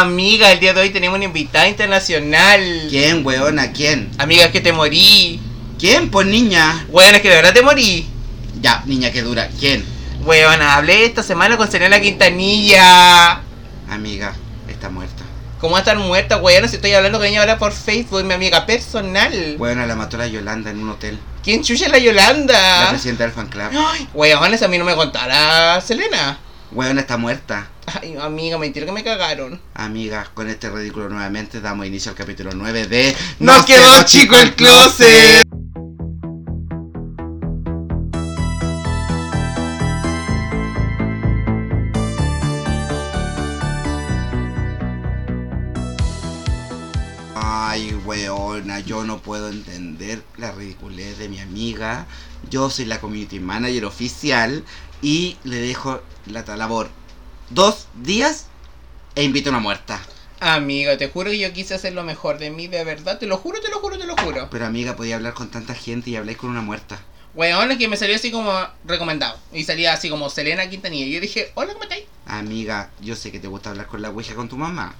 Amiga, el día de hoy tenemos una invitada internacional. ¿Quién, weona? ¿Quién? Amiga, es que te morí. ¿Quién? Pues niña. Weona, es que de verdad te morí. Ya, niña que dura. ¿Quién? Weona, hablé esta semana con Selena Quintanilla. Amiga, está muerta. ¿Cómo va a estar muerta, weona? Si estoy hablando con ella ahora por Facebook, mi amiga personal. Weona, la mató la Yolanda en un hotel. ¿Quién chucha es la La Yolanda? presidenta del fan club. Ay, weona, eso a mí no me contara Selena. Weona, está muerta. Ay, amiga, mentira que me cagaron. Amiga, con este ridículo nuevamente damos inicio al capítulo 9 de Nos quedó chico el closet. Ay, weona, yo no puedo entender la ridiculez de mi amiga. Yo soy la community manager oficial y le dejo la labor dos días e invito a una muerta. Amiga, te juro que yo quise hacer lo mejor de mí, de verdad. Te lo juro, te lo juro, te lo juro. Pero amiga, podía hablar con tanta gente y habláis con una muerta. Weón, es que me salió así como recomendado. Y salía así como Selena Quintanilla. Y yo dije, hola, ¿cómo estáis? Amiga, yo sé que te gusta hablar con la ouija con tu mamá,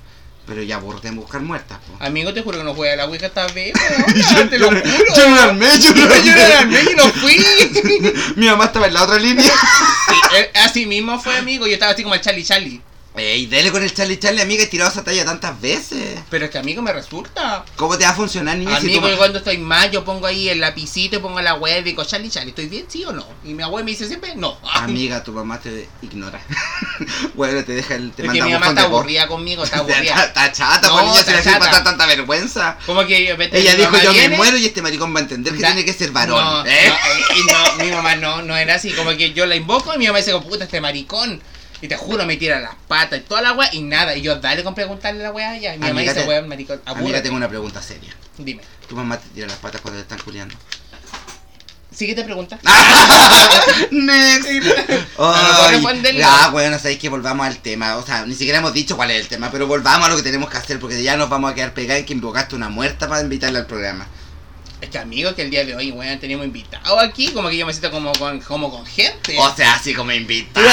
pero ya en buscar muertas, po. Amigo, te juro que no fui a la Wicca esta vez, weón. te lo juro. Yo no la armé, yo no la Yo era armé. y no fui. Mi mamá estaba en la otra línea. Sí, eh, así mismo fue, amigo. Yo estaba así como el Charlie Charlie. Ey, dele con el Charlie Charlie, amiga, he tirado esa talla tantas veces. Pero es que, amigo, me resulta. ¿Cómo te va a funcionar, niña? si Amigo, tu yo ma- cuando estoy mal, yo pongo ahí el lapicito y pongo la web y digo, Charlie Charlie, ¿estoy bien, sí o no? Y mi abuela me dice siempre, no. Amiga, tu mamá te ignora. bueno, te deja el... Te Es que manda mi mamá está aburrida conmigo, está aburrida. está chata, No, pues niña, si le chata. pasar tanta vergüenza. Como que vete, Ella dijo, yo me viene, muero y este maricón va a entender que Da- tiene que ser varón. No, ¿eh? no, y no, mi mamá no, no era así, como que yo la invoco y mi mamá dice, puta, este maricón. Y te juro, me tira las patas y toda la weá y nada. Y yo, dale con preguntarle a la weá allá. Y mi mamá Amiga, dice, weón, maricón, apúrate. tengo una pregunta seria. Dime, Tu mamá te tira las patas cuando te están culiando. siguiente pregunta. Next. ya, bueno, sabéis que volvamos al tema. O sea, ni siquiera hemos dicho cuál es el tema, pero volvamos a lo que tenemos que hacer porque ya nos vamos a quedar pegados en que invocaste una muerta para invitarla al programa. Es que amigo, que el día de hoy, weón, tenemos invitado aquí, como que yo me siento como con, como con gente. O sea, así como invitado.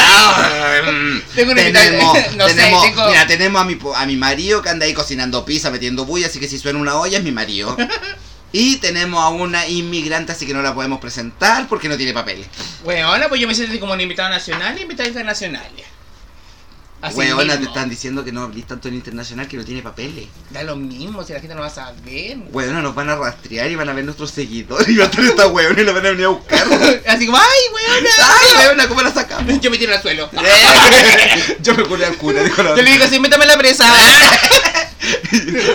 Mm. Tengo una tenemos, invitada- no sé, tenemos, tengo- mira, tenemos a mi, a mi marido que anda ahí cocinando pizza, metiendo bulla, así que si suena una olla es mi marido. Y tenemos a una inmigrante, así que no la podemos presentar porque no tiene papeles. Weona, pues yo me siento como un invitado nacional y invitado internacional. Así Weona, te están diciendo que no hablís tanto en internacional que no tiene papeles. Da lo mismo, si la gente no va a saber. Weona, nos van a rastrear y van a ver nuestros seguidores y va a estar esta weona y la van a venir a buscar. Así como, ay, weona. ¡Ay, weona, cómo la sacamos! Yo me tiro al suelo. Yo me curé al cura, dijo la Yo le digo así, métame la presa.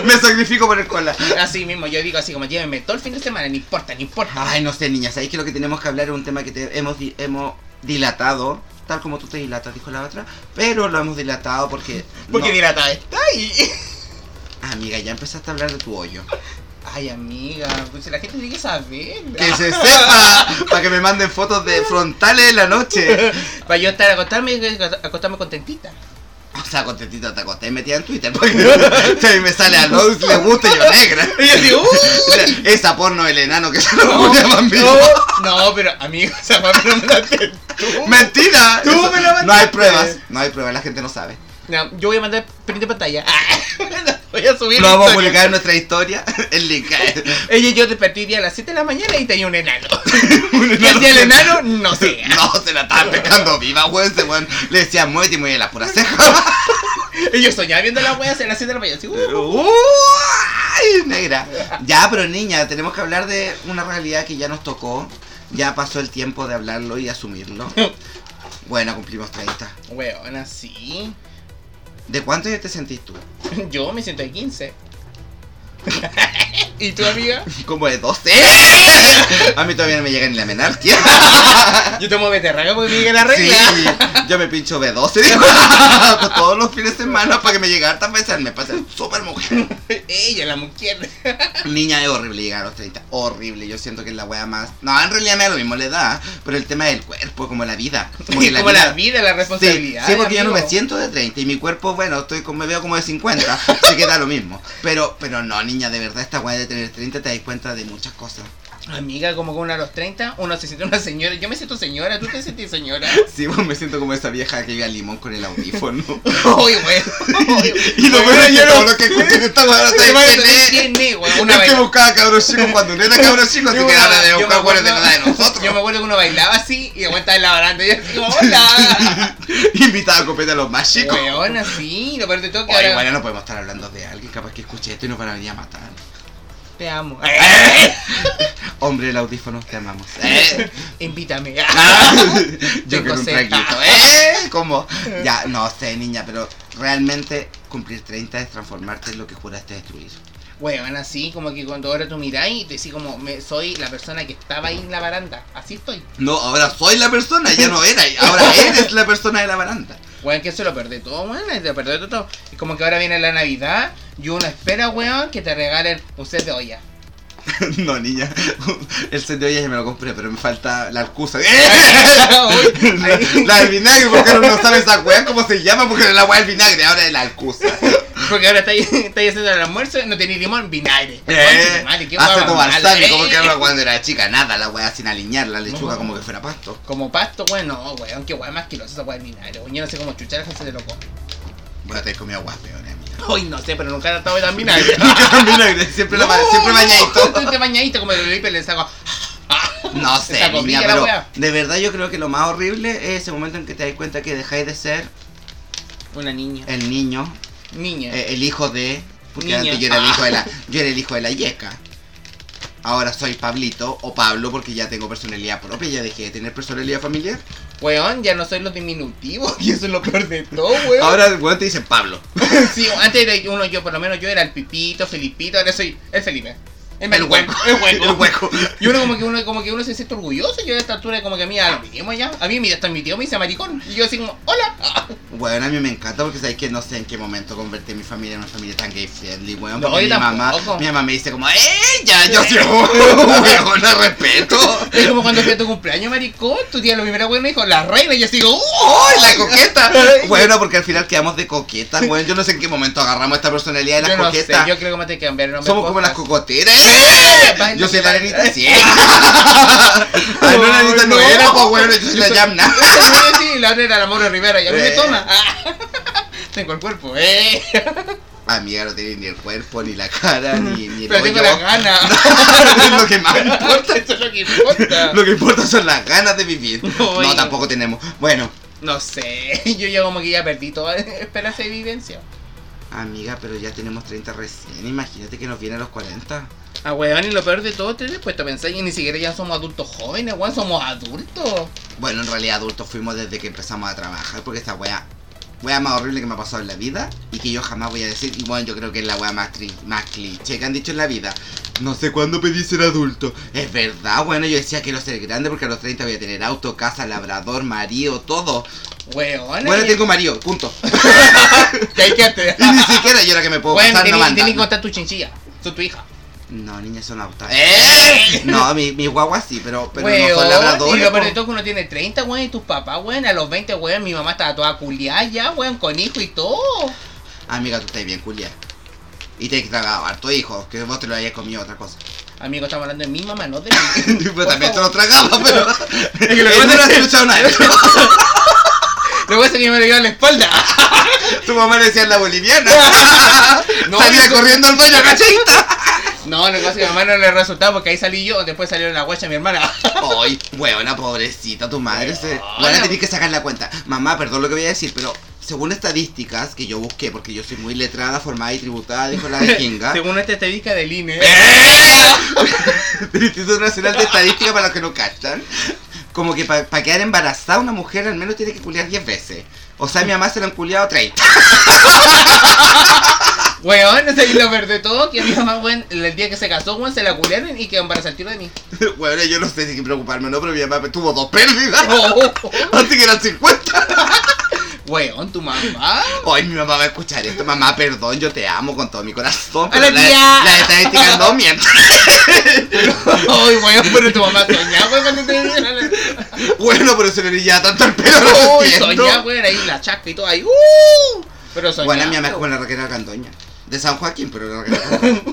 Me sacrifico por el cola. Así mismo, yo digo así como, llévenme todo el fin de semana, no importa, no importa. Ay, no sé, niña, ¿sabéis que lo que tenemos que hablar es un tema que te- hemos, hemos dilatado? Tal como tú te dilatas, dijo la otra. Pero lo hemos dilatado porque. Porque no- dilatada está ahí. Amiga, ya empezaste a hablar de tu hoyo. Ay, amiga, pues si la gente tiene que saber. Que se sepa, para que me manden fotos de frontales en la noche. Para yo estar acostarme, acostarme contentita. O sea, contentita te acosté metida en Twitter. Porque a mí me sale a Lois, le gusta y yo negra. Y yo digo, uh, Esa porno del enano que se lo no, llaman no, no, pero amigo, esa mamá no me la. Mentira. Tú Eso- me la No hay pruebas. No hay pruebas, la gente no sabe. No, yo voy a mandar print de pantalla. voy a subir. Lo vamos a publicar en nuestra historia. El link. Ella y yo día a las 7 de la mañana y tenía un enano. Un Y el día del enano, no sé. No, se la estaban pescando viva, weón. Weón le decía muévete y mueve la pura ceja. Y yo soñaba viendo las weas a las 7 de la mañana. Así, uh, Uy, negra. Ya, pero niña, tenemos que hablar de una realidad que ya nos tocó. Ya pasó el tiempo de hablarlo y asumirlo. Bueno, cumplimos 30. Weón, así. ¿De cuánto ya te sentís tú? Yo me siento de 15. ¿Y tu amiga? Como de 12. A mí todavía no me llega ni la menarquia. Yo tomo beterraga porque me llega la Sí, regla. yo me pincho B12 digo, todos los fines de semana para que me llegue hartas veces. Me pasa súper mujer. Ella, la mujer. Niña, es horrible llegar a los 30. Horrible. Yo siento que es la wea más. No, en realidad me da lo mismo la edad. Pero el tema del cuerpo, como la vida. Como que Como la vida, la responsabilidad. Sí, sí, porque yo no me amigo. siento de 30 y mi cuerpo, bueno, estoy me veo como de 50, así que da lo mismo. Pero, pero no, niña, de verdad, esta weá de tener 30 te das cuenta de muchas cosas. Amiga, como con uno a los 30, uno se siente una señora. Yo me siento señora, ¿tú te sientes señora? Sí, pues me siento como esa vieja que iba al limón con el audífono. Uy, güey. y lo bueno es que todo lo que escuché en esta weá no sabe quién es. ¿Quién es, güey? Es Una que baila- buscaba cabros chicos cuando no era cabros chicos, así que ahora de buscar buenos de nada de nosotros. Yo me acuerdo que uno bailaba así y después estaba en la baranda y yo así como, hola. Invitaba a copete a los más chicos. Weón, así, lo peor de todo que Oye, ahora bueno, no podemos estar hablando de alguien capaz que escuche esto y nos van a venir a matar. Te amo. Hombre, el audífono, te amamos. Eh. Invítame. Yo quiero un traguito. ¿Eh? ¿Cómo? Ya, no sé, niña, pero realmente cumplir 30 es transformarte en lo que juraste destruir. Weón, así como que cuando ahora tú miráis y te decís como, me, soy la persona que estaba ahí en la baranda. Así estoy. No, ahora soy la persona, ya no era. Ahora eres la persona de la baranda. Weón, que eso lo perdí todo, weón, lo perdí todo. Es como que ahora viene la Navidad y uno espera, weón, que te regalen un set de olla. No, niña. El set de olla ya me lo compré, pero me falta la alcusa. Uy, ahí- La del vinagre, porque no sabe esa weá cómo se llama, porque la weá del vinagre, ahora es la alcusa. Porque ahora estáis estáis haciendo el almuerzo y no tenéis limón, vinagre. Eh, tu madre, qué hace como balsámico, eh. porque era cuando era chica, nada, la weá sin alinear, la lechuga No. como que fuera pasto. Como pasto, weón, no, weón, qué weón más asquerosa esa weá del vinagre. Weón, yo no sé cómo chuchar a se de loco. Bueno, te he comido guas peones, amiga. Hoy no sé, pero nunca he tratado de dar vinagre. Nunca con vinagre, siempre, la, siempre bañadito. Siempre bañadito, como el Felipe le saco. No sé, niña, pero de verdad yo creo que lo más horrible es ese momento en que te das cuenta que dejáis de ser Una niña. el niño, Niña. eh, el hijo de... Porque Niña. antes yo era el hijo de la... Yo era el hijo de la yeca. Ahora soy Pablito o Pablo porque ya tengo personalidad propia, ya dejé de tener personalidad familiar. Weón, ya no soy los diminutivos y eso es lo peor de todo, weón. Ahora el weón te dice Pablo. Sí, antes era uno, yo por lo menos yo era el Pipito, Felipito, ahora soy el Felipe. El hueco. El hueco. El hueco. Y uno como que uno como que uno se siente orgulloso, yo a esta altura como que a mí a lo ya. A mí mira, hasta mi tío me dice maricón. Y yo así como, hola. Bueno, a mí me encanta porque sabéis que no sé en qué momento convertí mi familia en una familia tan gay friendly, weón. Porque mi mamá, mi mamá me dice como, ¡eh! Ya, yo soy weón, no respeto. Es como cuando fui a tu cumpleaños, maricón, tu tía lo primero weón me dijo, la reina, y yo ¡uh! ¡Ay, la coqueta! Bueno, porque al final quedamos de coquetas, weón. Yo no sé en qué momento agarramos esta personalidad de las Yo no sé, coquetas. yo creo que me tengo que cambiar el nombre Somos como las cocoteras. Yo soy la arenita, sí. Ay, no, la arenita no, era, pues, weón. Yo soy la Yamna. Sí, la era la Mauro Rivera y a mí me toma. Tengo el cuerpo, eh. Amiga, no tiene ni el cuerpo, ni la cara, ni, ni el Pero tengo hoyo. la gana. es lo que más importa. Eso es lo que importa. Lo que importa son las ganas de vivir. No, No, tampoco tenemos. Bueno, No sé, yo ya como que ya perdí toda esperanza de vivencia. Amiga, pero ya tenemos 30 recién. Imagínate que nos viene a los 40. Ah, weón, y lo peor de todo, te puesto a pensar y ni siquiera ya somos adultos jóvenes, weón, somos adultos. Bueno, en realidad adultos fuimos desde que empezamos a trabajar, porque esta wea, wea más horrible que me ha pasado en la vida y que yo jamás voy a decir, y bueno, yo creo que es la wea más, tri- más cliché que han dicho en la vida. No sé cuándo pedí ser adulto. Es verdad, bueno, yo decía quiero ser grande porque a los 30 voy a tener auto, casa, labrador, marido, todo. Weón, Bueno, tengo marido, punto. que hay que hacer. y ni siquiera yo era que me puedo Bueno, pasar, no tienes manda. que contar tu chinchilla, son tu hija. No, niña, son autas. ¡Eh! No, mi, mi guagua sí, pero, pero no son labradores. y lo peor de po. todo es que uno tiene 30, weón, y tus papás, weón, a los 20, weón, mi mamá estaba toda culiada ya, weón, con hijo y todo. Amiga, tú estás bien, Julia. Y te tragado harto hijo, que vos te lo hayas comido otra cosa. Amigo, estamos hablando de mi mamá, no de mí. pero también te lo tragaba, pero. que lo que en pasa una es que- se lo echaba nadie. Lo que pasa que me dio en la espalda. Tu mamá le decía la boliviana. No, Salía corriendo al baño, cachita. No, lo que pasa es que a mi mamá no le resultaba porque ahí salí yo, después salió la guacha mi hermana. Ay, weona, pobrecita, tu madre. Se... Weona. Bueno, tenés que sacar la cuenta. Mamá, perdón lo que voy a decir, pero según estadísticas que yo busqué, porque yo soy muy letrada, formada y tributada, dijo la de Kinga. Según esta estadística del INE. del Instituto Nacional de Estadística para los que no cachan. Como que para quedar embarazada una mujer al menos tiene que culiar 10 veces. O sea, mi mamá se la han culiado 30. Weón, sea, y lo peor de todo, que mi mamá, weón, el día que se casó, weón, se la culiaron y quedó embarazada al tiro de mí. bueno, yo no sé si preocuparme no, pero mi mamá tuvo dos pérdidas. Oh, Así que eran 50. Weón, tu mamá. Hoy mi mamá va a escuchar esto. Mamá, perdón, yo te amo con todo mi corazón. ¡Hola, Pero la, la estadística no miente. Ay, weón, pero tu mamá soñaba, weón, cuando te Bueno, pero se le brillaba tanto el pelo. lo Uy, soñaba, weón, ahí la chasca y todo ahí. ¡Uh! Pero soñaba. Bueno, mi mamá es como la Raquel Candoña. De San Joaquín, pero la Candoña.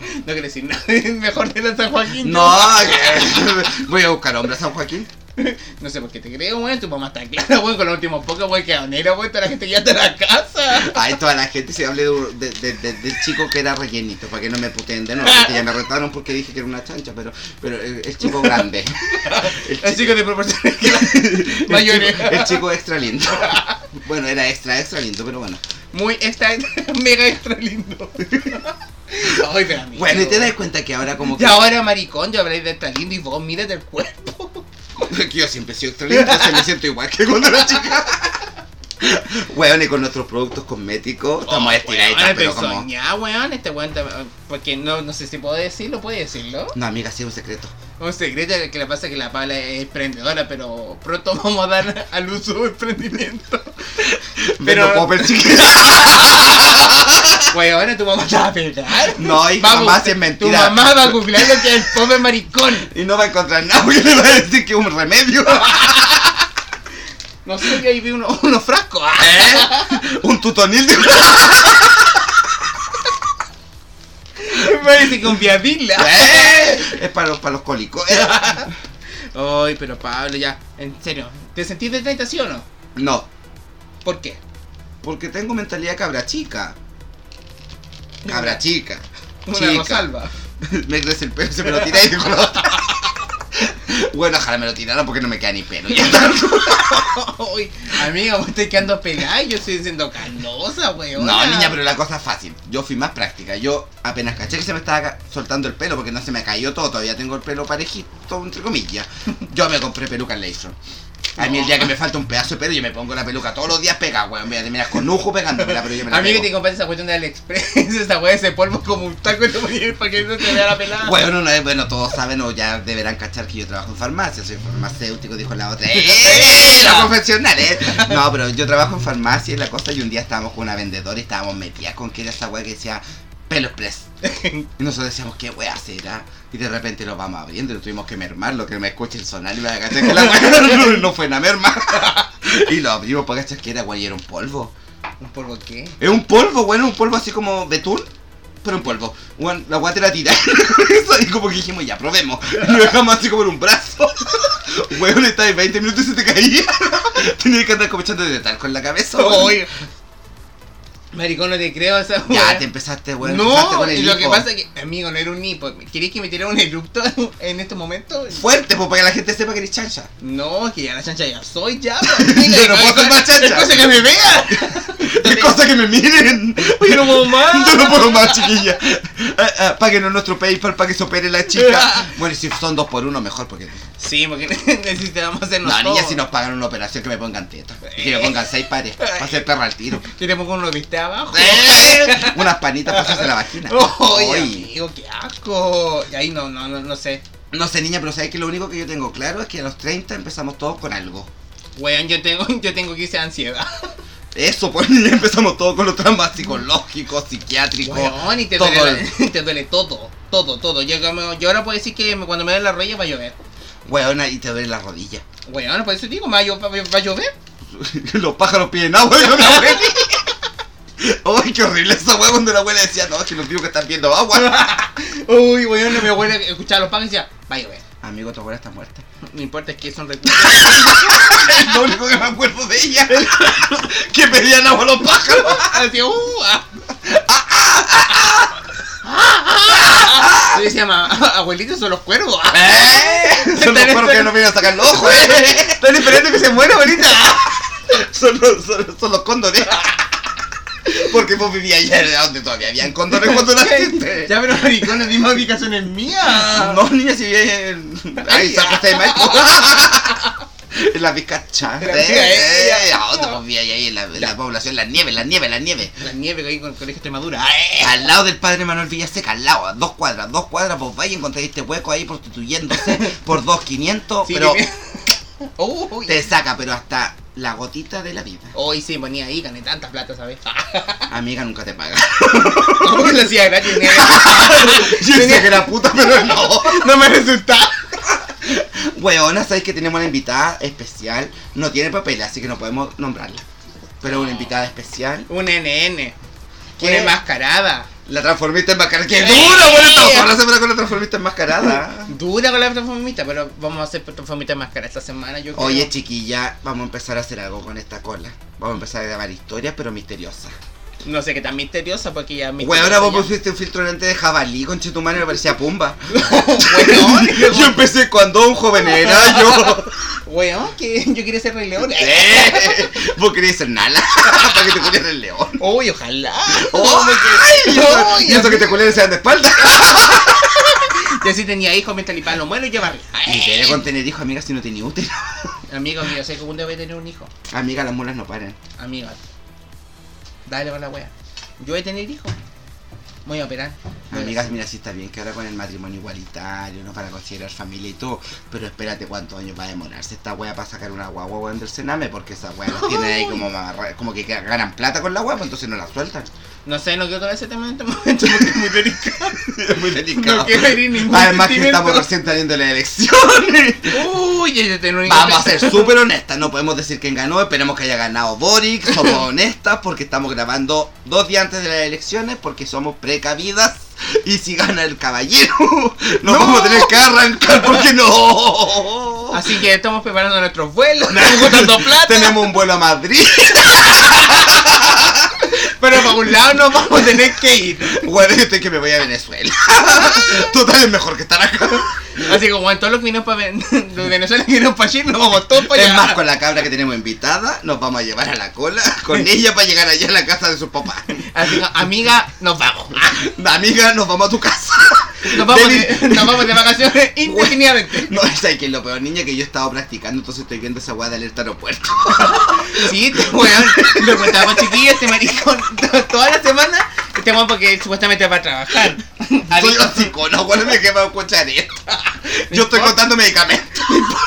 No quiero decir nada mejor de la San Joaquín. No, que- voy a buscar hombre a San Joaquín. No sé por qué te creo, weón. Tu mamá está clara, weón, con los últimos pocos, weón, que onera, weón. Toda la gente ya está en la casa. Ay, toda la gente se hable de, de- de- de- del chico que era rellenito, para que no me puteen de nuevo, porque ya me retaron porque dije que era una chancha, pero, pero el, el chico grande. El chico, de proporciones que el mayores. el chico extra lindo. Bueno, era extra, extra lindo, pero bueno. Muy extra, mega extra lindo. Ay, pero amigo. Bueno, y te das cuenta que ahora como que... Y ahora, maricón, yo habláis de extra lindo y vos mírate el cuerpo. que yo siempre he sido extra lindo, entonces me siento igual que cuando era chica. Bueno, y con nuestros productos cosméticos estamos estiraditas, Weón, pero como... soñada, weón. Este weón, porque no, no sé si puedo decirlo, ¿puede decirlo? No, amiga, sí es un secreto. Un secreto que le pasa es que la Paula es emprendedora, pero pronto vamos a dar al uso de emprendimiento. Pero Pero- popper chiquita. Weón, tu mamá te va a pegar. No, a mamá, si es Tu mentira. mamá va a googlear lo que es el pobre maricón. Y no va a encontrar nada porque le va a decir que es un remedio. No sé, yo ahí vi uno- unos frascos. ¿Eh? Un tutonil de... Me parece un viadila. ¿Eh? Es para los, para los cólicos. Ay, pero Pablo, ya, en serio, ¿te sentís de 30 sí o no? No, ¿Por qué? porque tengo mentalidad cabra chica. Cabra chica. Una Chica. rosalba. Me crece el pelo, se me lo tira y dijo lo otro. Bueno, ojalá me lo tiraran porque no me queda ni pelo. Ay, amiga, vos estás quedando pegada y yo estoy siendo canosa, weón. No, niña, pero la cosa es fácil. Yo fui más práctica. Yo apenas caché que se me estaba soltando el pelo porque no se me cayó todo. Todavía tengo el pelo parejito, entre comillas. Yo me compré peluca en. A mí el día que me falta un pedazo de pelo yo me pongo la peluca todos los días pegada, weón. Voy a terminar con lujo pegándomela, pero yo me la Amiga, pego. te compraste esa cuestión de AliExpress, esa weá, ese polvo como un taco ponías para que no te vea la pelada. Bueno, no, bueno, todos saben o ya deberán cachar que yo trabajo en farmacia, soy farmacéutico, dijo la otra. ¡Eh! La profesional, ¿eh? No, pero yo trabajo en farmacia y la cosa, y un día estábamos con una vendedora y estábamos metidas con que era esa weá que decía pelo express. Y nosotros decíamos, ¿qué weá será? Y de repente lo vamos abriendo y lo tuvimos que mermar, lo que me escuche el sonar y me agaché que la weá no, fue una merma. Y lo abrimos para cachar que era weá y era un polvo. ¿Un polvo qué? Es un polvo, bueno, un polvo así como betún, pero un polvo. La guata la tira. Y como que dijimos, ya, probemos. Y lo dejamos así como en un brazo. Weón, está de 20 minutos y se te caía. Tenía que andar como echando de talco en la cabeza. weón. Oye. Maricón, no te creo esa Ya te empezaste, weón. No, con el y lo que pasa es que, amigo, no era un hipo. ¿Queréis que me tirara un eructo en este momento? Fuerte, pues, para que la gente sepa que eres chancha. No, es que ya la chancha ya soy ya. Yo no puedo ser más chancha. Es cosa que me vea. Qué cosa que me miren. Yo no puedo más. Yo no puedo más, chiquilla. Ah, ah, Páguenos nuestro PayPal para que se opere la chica. Bueno, y si son dos por uno, mejor, porque Sí, porque necesitamos hacernos No, niña, si nos pagan una operación que me pongan tetas. Y que me pongan seis pares. Para hacer perra al tiro. Que te pongo uno abajo. ¡Eh! Unas panitas para hacerse la vagina. Oye, Oy. amigo, qué asco. Y ahí no, no, no, no sé. No sé, niña, pero sabes que lo único que yo tengo claro es que a los 30 empezamos todos con algo. Weón, yo tengo, yo tengo que irse ansiedad. Eso, pues niña, empezamos todos con los traumas psicológicos, psiquiátricos. Weón, y te todo duele, te duele todo, todo, todo. Yo, yo ahora puedo decir que cuando me duele la rodilla va a llover. Weón, ahí te duele la rodilla. Weón, por eso digo, va a, llover. los pájaros piden agua, abuela. Ay, qué horrible esa weá cuando la abuela decía, no, que los digo que están viendo agua. Uy, weón, mi abuela escuchaba los pájaros y decía, va a llover. Amigo, tu abuela está muerta. No importa, es que son recursos. Es lo único que me acuerdo de ella. que pedían agua a los pájaros. Así, uh, ah. Yo decía, "Ma- abuelito, son los cuervos. ¡Eh! Son los perros que no vienen a sacar los ojos, ¿eh? Están esperando que se muera, abuelita. Son los, son, son los cóndores. Porque vos vivías allá donde todavía habían cóndores cuando naciste. Ya, pero maricón, la misma ubicación es mía. No, niña, si vivías en. Ay, San de Maipo. En la Vizcacha. Vizca, Eh, eh. ¿A dónde vos vivías ahí en la, en la población? Las nieves, las nieves, las nieves. La nieve que hay con el colegio Extremadura. Al lado del padre Manuel Villaseca, al lado, a dos cuadras, dos cuadras, vos vais y encontráis este hueco ahí prostituyéndose por dos quinientos, pero te saca, pero hasta la gotita de la vida. Hoy sí ponía ahí, gané tanta plata, ¿sabes? Amiga nunca te paga. ¿Cómo que lo hacía gratis? Tenía- Yo decía que era puta, pero no. No me resultaba. Weona, sabes que tenemos una invitada especial. No tiene papel, así que no podemos nombrarla. Pero una invitada especial. Un NN. Una enmascarada. La transformista enmascarada. ¡Qué dura, weón! Estamos la semana con la transformista enmascarada. Dura con la transformista, pero vamos a hacer transformista más cara esta semana, yo creo. Oye, chiquilla, vamos a empezar a hacer algo con esta cola. Vamos a empezar a grabar historias, pero misteriosas. No sé qué tan misteriosa, porque ya... Güey, ahora vos pusiste un filtro delante de jabalí con chetumano y me parecía pumba. Weón, yo empecé cuando un joven era yo. weón, que yo quería ser Rey León. Eh, Vos querías ser Nala para que te culieran el león. Uy, ojalá. ¡Ay! Y eso que te culieran sean de espalda. Y así tenía hijos mientras lipaban los muelos y llevarlos. Y te con tener hijos, amiga, si no tenía útero. Amigo mío, sé que un día voy a tener un hijo. Amiga, las mulas no paran. Amiga. Dale con la wea. Yo voy a tener hijos. Voy a operar. Voy Amigas, mira, sí está bien que ahora con el matrimonio igualitario, no para considerar familia y todo, pero espérate cuántos años va a demorarse esta wea para sacar una guagua weón del cename, porque esa wea la tiene ahí como que ganan plata con la wea, pues entonces no la sueltan. No sé, no quiero tocar ese tema en este momento porque es muy delicado. es muy delicado. No quiero herir ningún Además que estamos recién saliendo las elecciones. Uy, ya tener un. Vamos a ser súper honestas, no podemos decir quién ganó, esperemos que haya ganado Boric, somos honestas porque estamos grabando dos días antes de las elecciones porque somos precavidas y si gana el caballero nos No. vamos a tener que arrancar porque no. Así que estamos preparando nuestros vuelos, estamos plata. Tenemos un vuelo a Madrid, Pero para un lado nos vamos a tener que ir. bueno, yo estoy que me voy a Venezuela. Total es mejor que estar acá. Así como en todos los que vinieron para de Venezuela que vinieron para allí, nos vamos todos para allá. Es más, con la cabra que tenemos invitada, nos vamos a llevar a la cola con ella para llegar allá a la casa de sus papás. Así que, amiga, nos vamos. Amiga, nos vamos a tu casa. Nos vamos, de, nos vamos de vacaciones indefinidamente. No, es que lo peor, niña, que yo he estado practicando, entonces estoy viendo esa weá de alerta aeropuerto. Sí, weón, lo contaba con chiquillos, este maricón, to- toda la semana, este weón porque supuestamente va a trabajar. Soy Adicto. hocicona, weón, me quema escuchar esto. Yo estoy contando medicamentos.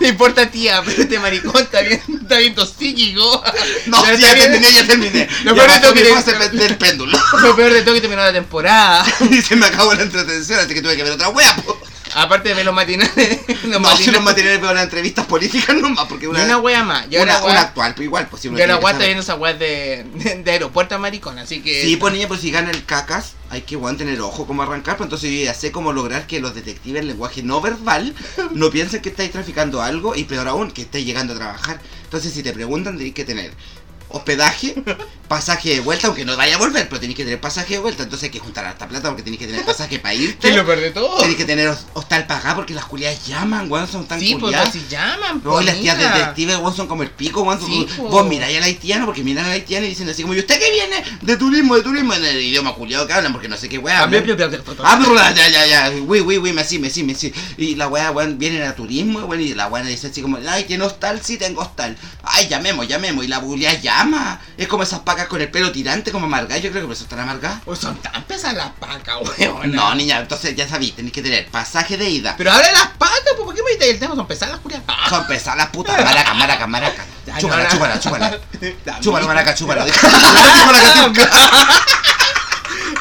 No importa tía, pero este maricón está bien, está bien psíquico. No, Pero ya bien- terminé, ya terminé. Lo peor de todo que- pe- del péndulo. Lo peor de todo que terminó la temporada. Y se me acabó la entretención, así que tuve que ver otra wea, po. Aparte de ver los matinales. Los No, si matinales. los materiales veo las entrevistas políticas nomás, porque Y una, una wea más. Yo una, una wea, actual, pues igual, pues si uno yo la wea está viendo esa wea de, de, de aeropuerto maricón, así que. Sí, pues niña, pues si gana el cacas, hay que weón, tener ojo cómo arrancar, pues entonces yo ya sé cómo lograr que los detectives en lenguaje no verbal no piensen que estáis traficando algo y peor aún, que estáis llegando a trabajar. Entonces si te preguntan tenéis que tener hospedaje, pasaje de vuelta, aunque no vaya a volver, pero tenéis que tener pasaje de vuelta, entonces hay que juntar harta plata porque tenéis que tener pasaje para ¿Qué irte. es lo peor de todo? Tenéis que tener hos- hostal pagado porque las culiadas llaman, weón, son tan Sí, pues culiadas. así llaman, Hoy las tías detectives, weón, son como el pico, weón. Sí, po. vos miráis al haitiano porque miran al haitiano y dicen así como, ¿y usted qué viene? De turismo, de turismo, en el idioma culiado que hablan porque no sé qué. Ah, hablan. bla, bla, bla, bla, bla. Ah, ya, ya, ya, uy, uy, uy, me sí, me sí, me sí. Y la weá, weón, vienen a turismo, weón, y la weá dice así como, ay, ¿tiene hostal? Sí, tengo hostal. Ay, llamemos, llamemos. Y la bulia llama. Es como esas pacas con el pelo tirante, como amargadas. Yo creo que por eso están amargadas. Pues son tan pesadas las pacas, weón. No, niña, entonces ya sabí, tenéis que tener pasaje de ida. Pero de las pacas, pues, ¿por qué me dices el tema? Son pesadas las curias. Son pesadas las putas. Maraca, maraca, maraca. Chúpala, chúpala, chúpala. Chúpalo, maraca, chúpalo.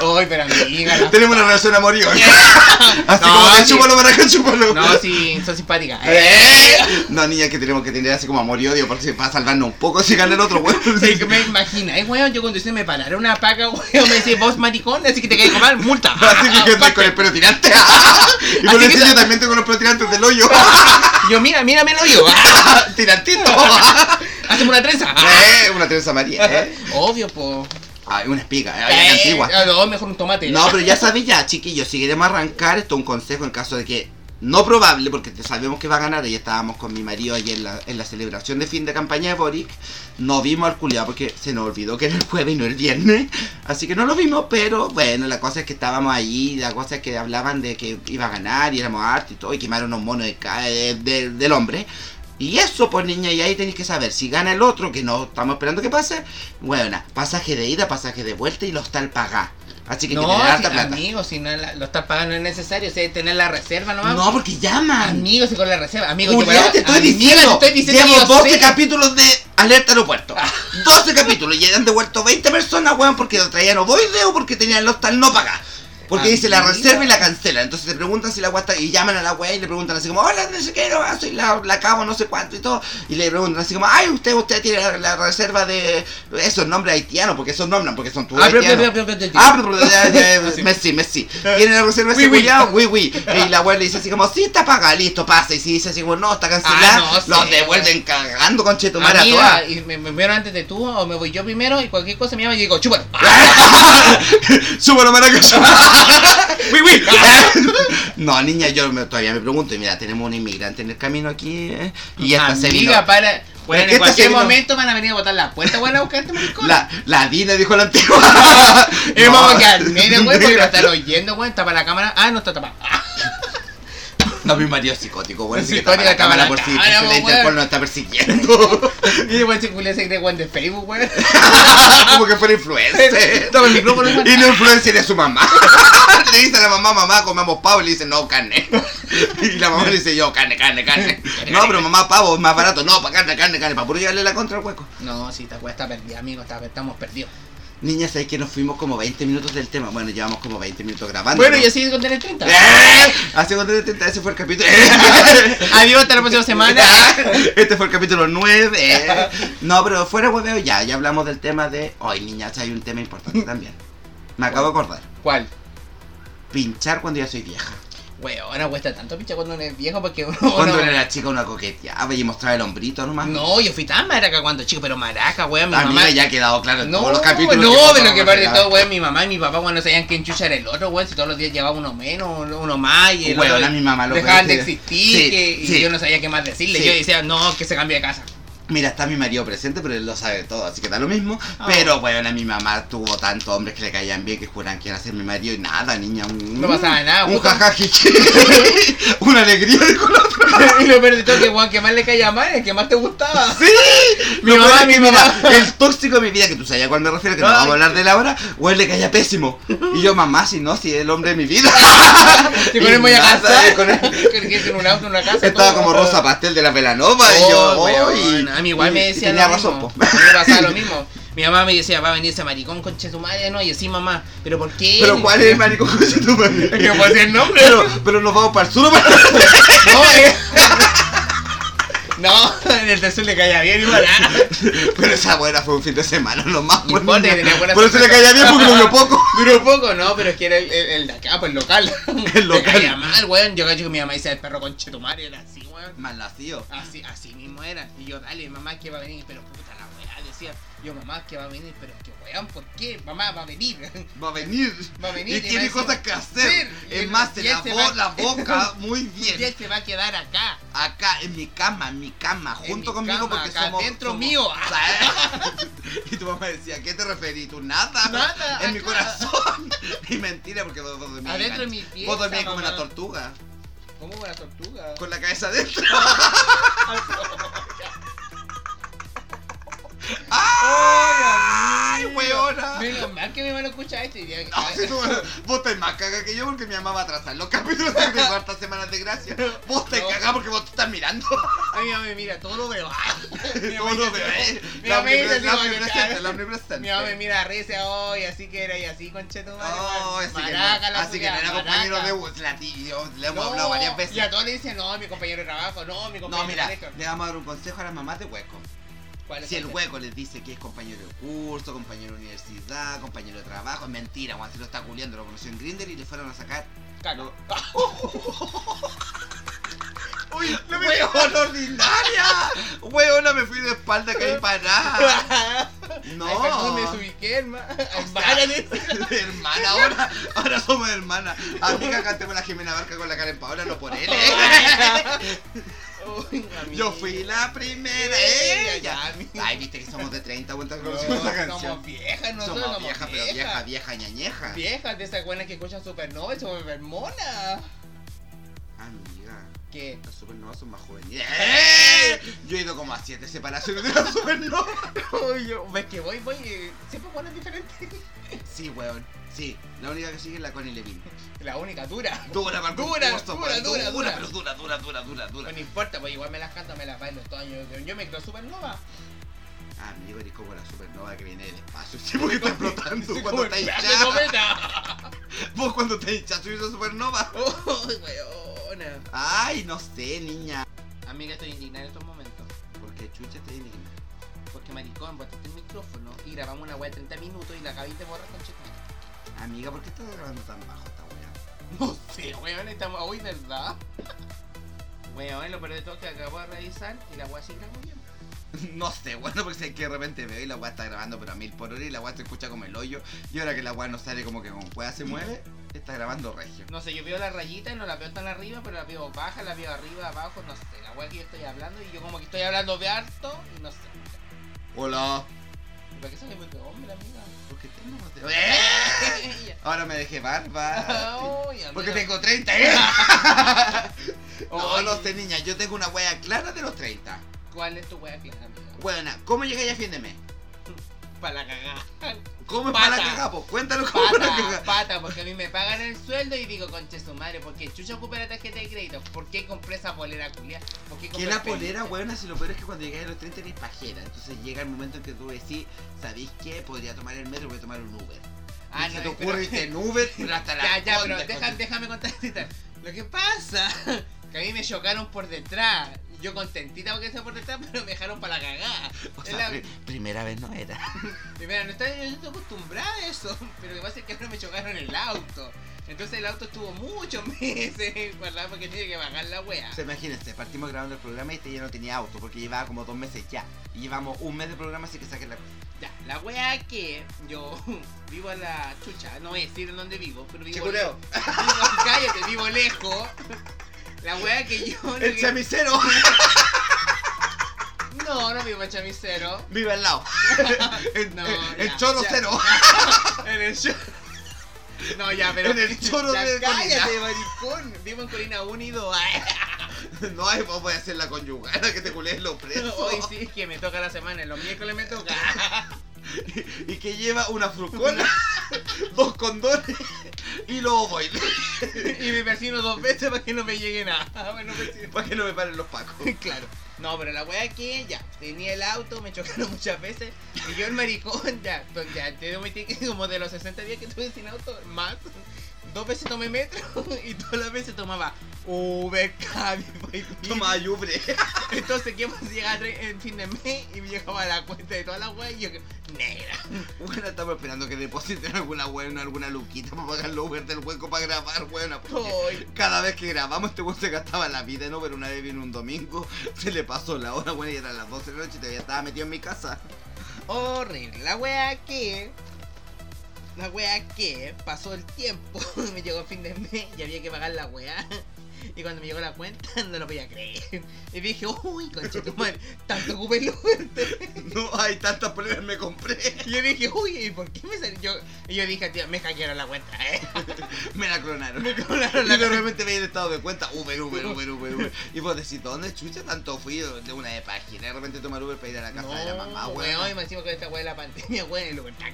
Ay, pero amiga. Tenemos una relación amor y odio. Así No, como de sí. chúpalo, maraca, chúpalo. No, sí, son simpáticas. Eh. No, niña, que tenemos que tener así como amor y odio porque para salvarnos un poco si gana el otro, weón. Sí, que me imagináis, weón, yo cuando usted me parara una paca, weón, me dice, vos maricón, así que te caigo mal, multa. Así que yo con el pelo tirante. Y con el yo también tengo los pelos tirantes del hoyo. Yo, mira, míramelo yo. Tirantito. Hacemos una trenza. Eh, una trenza María, eh. Obvio, po. Ay, una espiga, eh, antigua. Eh, no, mejor un tomate. No, pero ya sabéis ya, chiquillos, si queremos arrancar, esto es un consejo en caso de que, no probable, porque sabemos que va a ganar, y estábamos con mi marido ayer en la, en la celebración de fin de campaña de Boric, no vimos al culiado porque se nos olvidó que era el jueves y no el viernes, así que no lo vimos, pero bueno, la cosa es que estábamos ahí, la cosa es que hablaban de que iba a ganar y éramos hartos y todo, y quemaron unos monos de, ca- de- de- del hombre. Y eso, pues niña, y ahí tenéis que saber, si gana el otro, que no estamos esperando que pase, bueno, pasaje de ida, pasaje de vuelta y los tal pagar. Así que No, tener harta si, plata. amigo, si no la- lo estás pagando es necesario, o sea, tener la reserva nomás. No, porque llaman. Amigo, si con la reserva, amigo, Julián, yo- te estoy diciendo. te estoy diciendo Llevo que yo 12 sé. capítulos de Alerta Aeropuerto. Ah. 12 capítulos y han devuelto 20 personas, weón, porque traían o video porque tenían el hostal no pagar. Porque dice la reserva y la cancela. Entonces te preguntan si la agua está. Y llaman a la wea y le preguntan así como, hola, no sé qué, no, soy la, la cabo, no sé cuánto y todo. Y le preguntan así como, ay, usted, usted tiene la, la reserva de esos nombres haitianos, porque esos nombres, porque son todos Ah, Ah. Messi, Messi. ¿Tiene la reserva ese Oui, oui. Oui. Y la wea le dice así como, sí, está pagada, listo, pasa. Y si dice así como, no, está cancelada, Ah, los devuelven cagando con chetumara a Amiga, todas. y me, vieron antes de tú o me voy yo primero y cualquier cosa me llama y digo, chúpalo. ¡Súbalo, maracayo! ¡Oui, oui! No, niña, yo me- todavía me pregunto, y mira, tenemos un inmigrante en el camino aquí, eh, y esta se vino... Amiga, para. Bueno, en cualquier momento van a venir a botar la puerta, weón, a buscarte maricón. La, la Dina dijo la antigua. Y vamos a quedar weón, porque lo están oyendo, tapa la cámara. Ah, no está tapada. No, mi marido es psicótico, bueno, así que tapa la cámara por si si weón. Interpol nos está persiguiendo. Y después se culé se cree weón de Facebook, weón. Como que fuera influencer. Toma el micrófono, weón. Y no influencer es su mamá. Le dice a la mamá, mamá, comemos pavo. Y le dice, no, carne. Y la mamá le dice, yo, carne, carne, carne. No, pero mamá, pavo es más barato. No, para carne, carne, carne. Para puro llevarle la contra al hueco. No, sí, esta weón está perdida, amigo, está- estamos perdidos. Niña, sabes que nos fuimos como 20 minutos del tema. Bueno, llevamos como 20 minutos grabando. Bueno, ¿no? y así con tener 30. ¡Eh! Hace cuánto de 30, ese fue el capítulo. Adiós, hasta la próxima semana. Este fue el capítulo 9. No, pero fuera hueveo ya, ya hablamos del tema de. Hoy, niñas, hay un tema importante también. Me acabo de acordar. ¿Cuál? Pinchar cuando ya soy vieja. Weón, ahora cuesta tanto pinche cuando uno es viejo porque uno. Cuando uno- era chica una coqueteaba y mostraba el hombrito nomás. No, yo fui tan maraca cuando chico, pero maraca, weón, mi A mí ya ha quedado claro en No, todos los capítulos. no, que pero que parte de todo, weón, mi mamá y mi papá, no sabían quién chucha era el otro, weón, si todos los días llegaba uno menos, uno más, y el Weón, otro a mi mamá lo dejaban de existir, Sí, que- y yo no sabía qué más decirle, Sí. yo decía, no, que se cambie de casa. Mira, está mi marido presente, pero él lo sabe todo, así que da lo mismo. Ah. Pero, bueno, a mi mamá tuvo tantos hombres que le caían bien que juraban que iba a ser mi marido y nada, niña. Un, No pasaba nada, Un jajajiji. Una alegría, dijo la otra. y lo peor de todo que, weón, que más le caía mal, el que más te gustaba. ¡Sí! Mi mamá, mi mamá. El tóxico de mi vida, que tú sabes a cuál me refiero, que no vamos a hablar de la hora, él le caía pésimo. Y yo, mamá, si no, si es el hombre de mi vida. Si con él voy a casar, con él- con un auto, en una casa. Estaba todo. como Rosa Pastel de la Velanova y yo, Oh, weón, "Uy". A mí igual Y- me decía tenía lo razón, mismo. po. A mí me pasaba lo mismo. Mi mamá me decía, va a venir ese maricón con tu madre, no, y así mamá, pero ¿por qué? Pero ¿cuál es el maricón con tu madre? Es que decir el nombre. Pero, pero nos vamos para el sur para. No, eh. No, en el tercer le caía bien igual. ah. Pero esa buena fue un fin de semana nomás. No importa, niña. tenía buena Por eso le caía bien porque vio poco. Duró poco, no, pero es que era el, el, el de acá, pues el local. El local. Le caía mal, weón. Yo cacho que mi mamá decía el perro con chetumare, era así, weón. Mal nacido. Así, así mismo era. Y yo, dale, mamá, que va a venir, pero puta la decía. Yo, mamá, que va a venir, pero es que weón, ¿por qué? Mamá, va a venir. Va a venir. Va a venir, Y y tiene cosas que hacer. Y Es él- más, y se él lavó va- la boca muy Y bien. él se va a quedar acá. Acá, en mi cama, en mi cama, En junto mi conmigo cama, porque acá somos. dentro somos- mío. y tu mamá decía, ¿a qué te referí? ¿Tú nada? Nada, En mi corazón. y mentira, porque vos, dormías. Adentro de mi pieza, Vos dormías como una tortuga. ¿Cómo una tortuga? Con la cabeza adentro. ¡Ay, weona! Menos mal que mi hermano escucha esto y diría que. Tú, vos estás más cagada que yo porque mi mamá va a atrasar los capítulos de cuartas semanas de gracia. Vos te No. cagás porque vos te estás mirando. A mi mamá me mira, todo lo veo. Mi mamá Todo lo dice, ve. Mi mamá dice, omnipre- la "Sí, omnipresente, la omnipresente. Mi mamá me mira, reza hoy, así que era y así, concheto Oh, así que no, así que no era compañero de la tío, le hemos hablado varias veces. Y a todos le dicen, no, mi compañero de trabajo, no, mi compañero No, mira, de le vamos a dar un consejo a las mamás de hueco. ¿Cuál es Si el hueco les dice que es compañero de curso, compañero de universidad, compañero de trabajo, es mentira, Juan, si lo está culiando, lo conoció en Grinder y le fueron a sacar. ¡Uy, no me ¡Hueón ordinaria! ¡Hueona, me fui de espalda que hay para nada! No. Ay, perdón, me desubiqué. Hermana, hermana, ahora, ahora somos hermanas. Amiga, cantemos la Jimena Barca con la Karen Paola, no por él, ¿eh? Yo fui la primera, Ella, ya, mi- Ay, viste que somos de 30 vueltas No, conocimos esa somos canción. viejas, nosotros Somos somos viejas, pero vieja, vieja, ñañeja. Viejas de esas buenas que escuchan Supernova y somos hermonas. Amiga. ¿Qué? Las supernovas son más juveniles. ¡Eh! Yo he ido como a 7 separaciones de las supernovas. Yo, ves que voy, voy, eh, siempre buenas diferentes. Sí, weón. Sí, la única que sigue es la Connie Levin. La única dura. Dura, el Dura, dura, weón. dura, dura. pero dura, dura, dura, dura, dura. No importa, pues igual me las canto, me las bailo todo año. Yo, yo me creo Supernova. Ah, amigo, eres como la supernova que viene del espacio. Sí, porque está explotando cuando está hinchada. Vos cuando te hinchas subiste supernova. ¡Oh, weona! Ay, no sé, niña. Amiga, estoy indignada en estos momentos. ¿Por qué chucha te indigna? Porque maricón, botaste el micrófono y grabamos una weá de 30 minutos y la acabiste borrar con chico. Amiga, ¿por qué estás grabando tan bajo esta weá? No sé, weón, estamos hoy, ¿verdad? Weón, lo peor de todo es que acabo de revisar y la weá sí grabó bien. No sé, bueno, porque sé que de repente veo y la weá está grabando pero a mil por hora y la weá se escucha como el hoyo. Y ahora que la weá no sale como que con weá se mueve, está grabando regio. No sé, yo veo la rayita y no la veo tan arriba, pero la veo baja, la veo arriba, abajo, no sé. La weá que yo estoy hablando y yo como que estoy hablando de harto y no sé. Hola. ¿Y ¿Para qué sale muy de hombre, amiga? ¿Por qué tengo más de... Ya. Ahora me dejé barba. Amiga. Porque tengo 30, ¿eh? No, Ay. no sé, niña, yo tengo una wea clara de los 30. ¿Cuál es tu wea clara, amiga? Buena, ¿cómo llegué a fin de mes? Para la cagada. ¿Cómo es Pata. para la cagada? Pues cuéntalo cómo es para la Pata, cagada. pata, porque a mí me pagan el sueldo y digo, conche su madre, porque chucha ocupé la tarjeta de crédito. ¿Por qué compré esa polera culia? ¿Por qué Que compré la polera, weona, si lo peor es que cuando llegáis a los 30 eres pajera. Entonces llega el momento en que tú decís, ¿sabéis qué? Podría tomar el metro, voy a tomar un Uber. Ah, y se no, te ocurre irte en Uber, pero hasta la Ya, ya, pero deja- déjame contar. Lo que pasa, que a mí me chocaron por detrás. Yo contentita porque por detrás, pero me dejaron para la cagada. O Es sea, la- pri- primera vez no era. Primero, no yo no estoy acostumbrada a eso, pero lo que pasa es que ahora me chocaron el auto. Entonces el auto estuvo muchos meses, ¿verdad? Porque tiene que bajar la wea. O sea, imagínense, partimos grabando el programa y este ya no tenía auto porque llevaba como dos meses ya. Y llevamos un mes de programa, así que saqué la. Ya, la wea que yo vivo a la chucha, no voy a decir en dónde vivo, pero vivo Chicureo. Vivo, cállate, vivo lejos. La wea que yo. ¡El que- chamisero! No, no vivo en Chamicero. Vive al lado. el, No, ya, choro ya. cero. En el show. No, ya, pero. En el choro de Cállate, Colina. maricón. Vivo en Colina 1 y 2. no hay, vos voy a hacer la conyugada que te culés los presos. Hoy sí es que me toca la semana, los miércoles me toca. Y que lleva una frucona, dos condones y los ovoides. y me persino dos veces para que no me llegue nada. Bueno, persino. Para que no me paren los pacos. Claro. No, pero la wea que ya, tenía el auto, me chocaron muchas veces. Y yo el maricón, ya, pues ya, te como de los 60 días que estuve sin auto, más. Dos veces tomé metro y todas las veces tomaba Uber, Cabify, Toma ayubre. Entonces, ¿qué más llegaba en fin de mes? Y me llegaba la cuenta de toda la wea y yo, negra. Bueno, estamos esperando que depositen alguna buena, alguna luquita para pagar los Uber del hueco para grabar, Ay. cada vez que grabamos este weón se gastaba la vida en Uber, una vez vino un domingo, se le pasó la hora, bueno, y eran las 12 de la noche y todavía estaba metido en mi casa. Horrible. La wea que. La wea que pasó el tiempo, me llegó el fin de mes y había que pagar la wea. Y cuando me llegó la cuenta, no lo podía creer. Y dije, uy, conche tu madre, tanto ocupé el Uber. No hay tantas poleras me compré. Y yo dije, uy, ¿y por qué me salió? Yo, y yo dije, tío, me hackearon la cuenta, eh. Me la clonaron. Me clonaron Y la cuenta. repente veía el estado de cuenta, Uber, Uber, Uber, Uber, Uber. Y vos decís, ¿dónde chucha tanto fui de una de página? De repente tomar Uber para ir a la casa de la mamá, No, weón. weón, y me decimos con esta wea de la pandemia, weón, el Uber está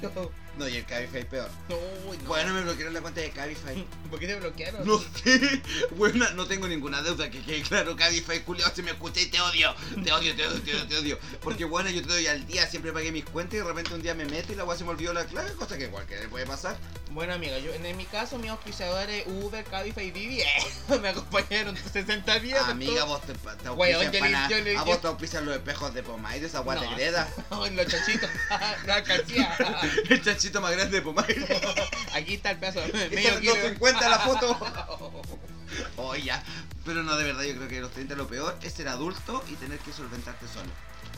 caro. No, y el Cabify peor. Uy, no. Bueno, me bloquearon la cuenta de Cabify. ¿Por qué te bloquearon? No sé, bueno, no tengo ninguna deuda que quede claro, Cabify, culiao, si me escuché te odio, te odio, te odio, te odio, te odio. Porque bueno, yo te doy al día, siempre pagué mis cuentas y de repente un día me meto y la weá se me olvidó la clave, cosa que cualquiera le puede pasar. Bueno, amiga, yo en mi caso, mis auspiciadores Uber, Cabify y Vivi eh, me acompañaron 60 días. Amiga, vos te, te Weón, yo le- pana- yo le- a vos te auspician los espejos de Pomaire, esa weá No. greda. En los chachitos, no alcancía. El chanchito más grande de Pomaire. Aquí está el pedazo medio es kilo. 250 la foto. Oh. Pero no, de verdad, yo creo que los 30 lo peor es ser adulto y tener que solventarte solo.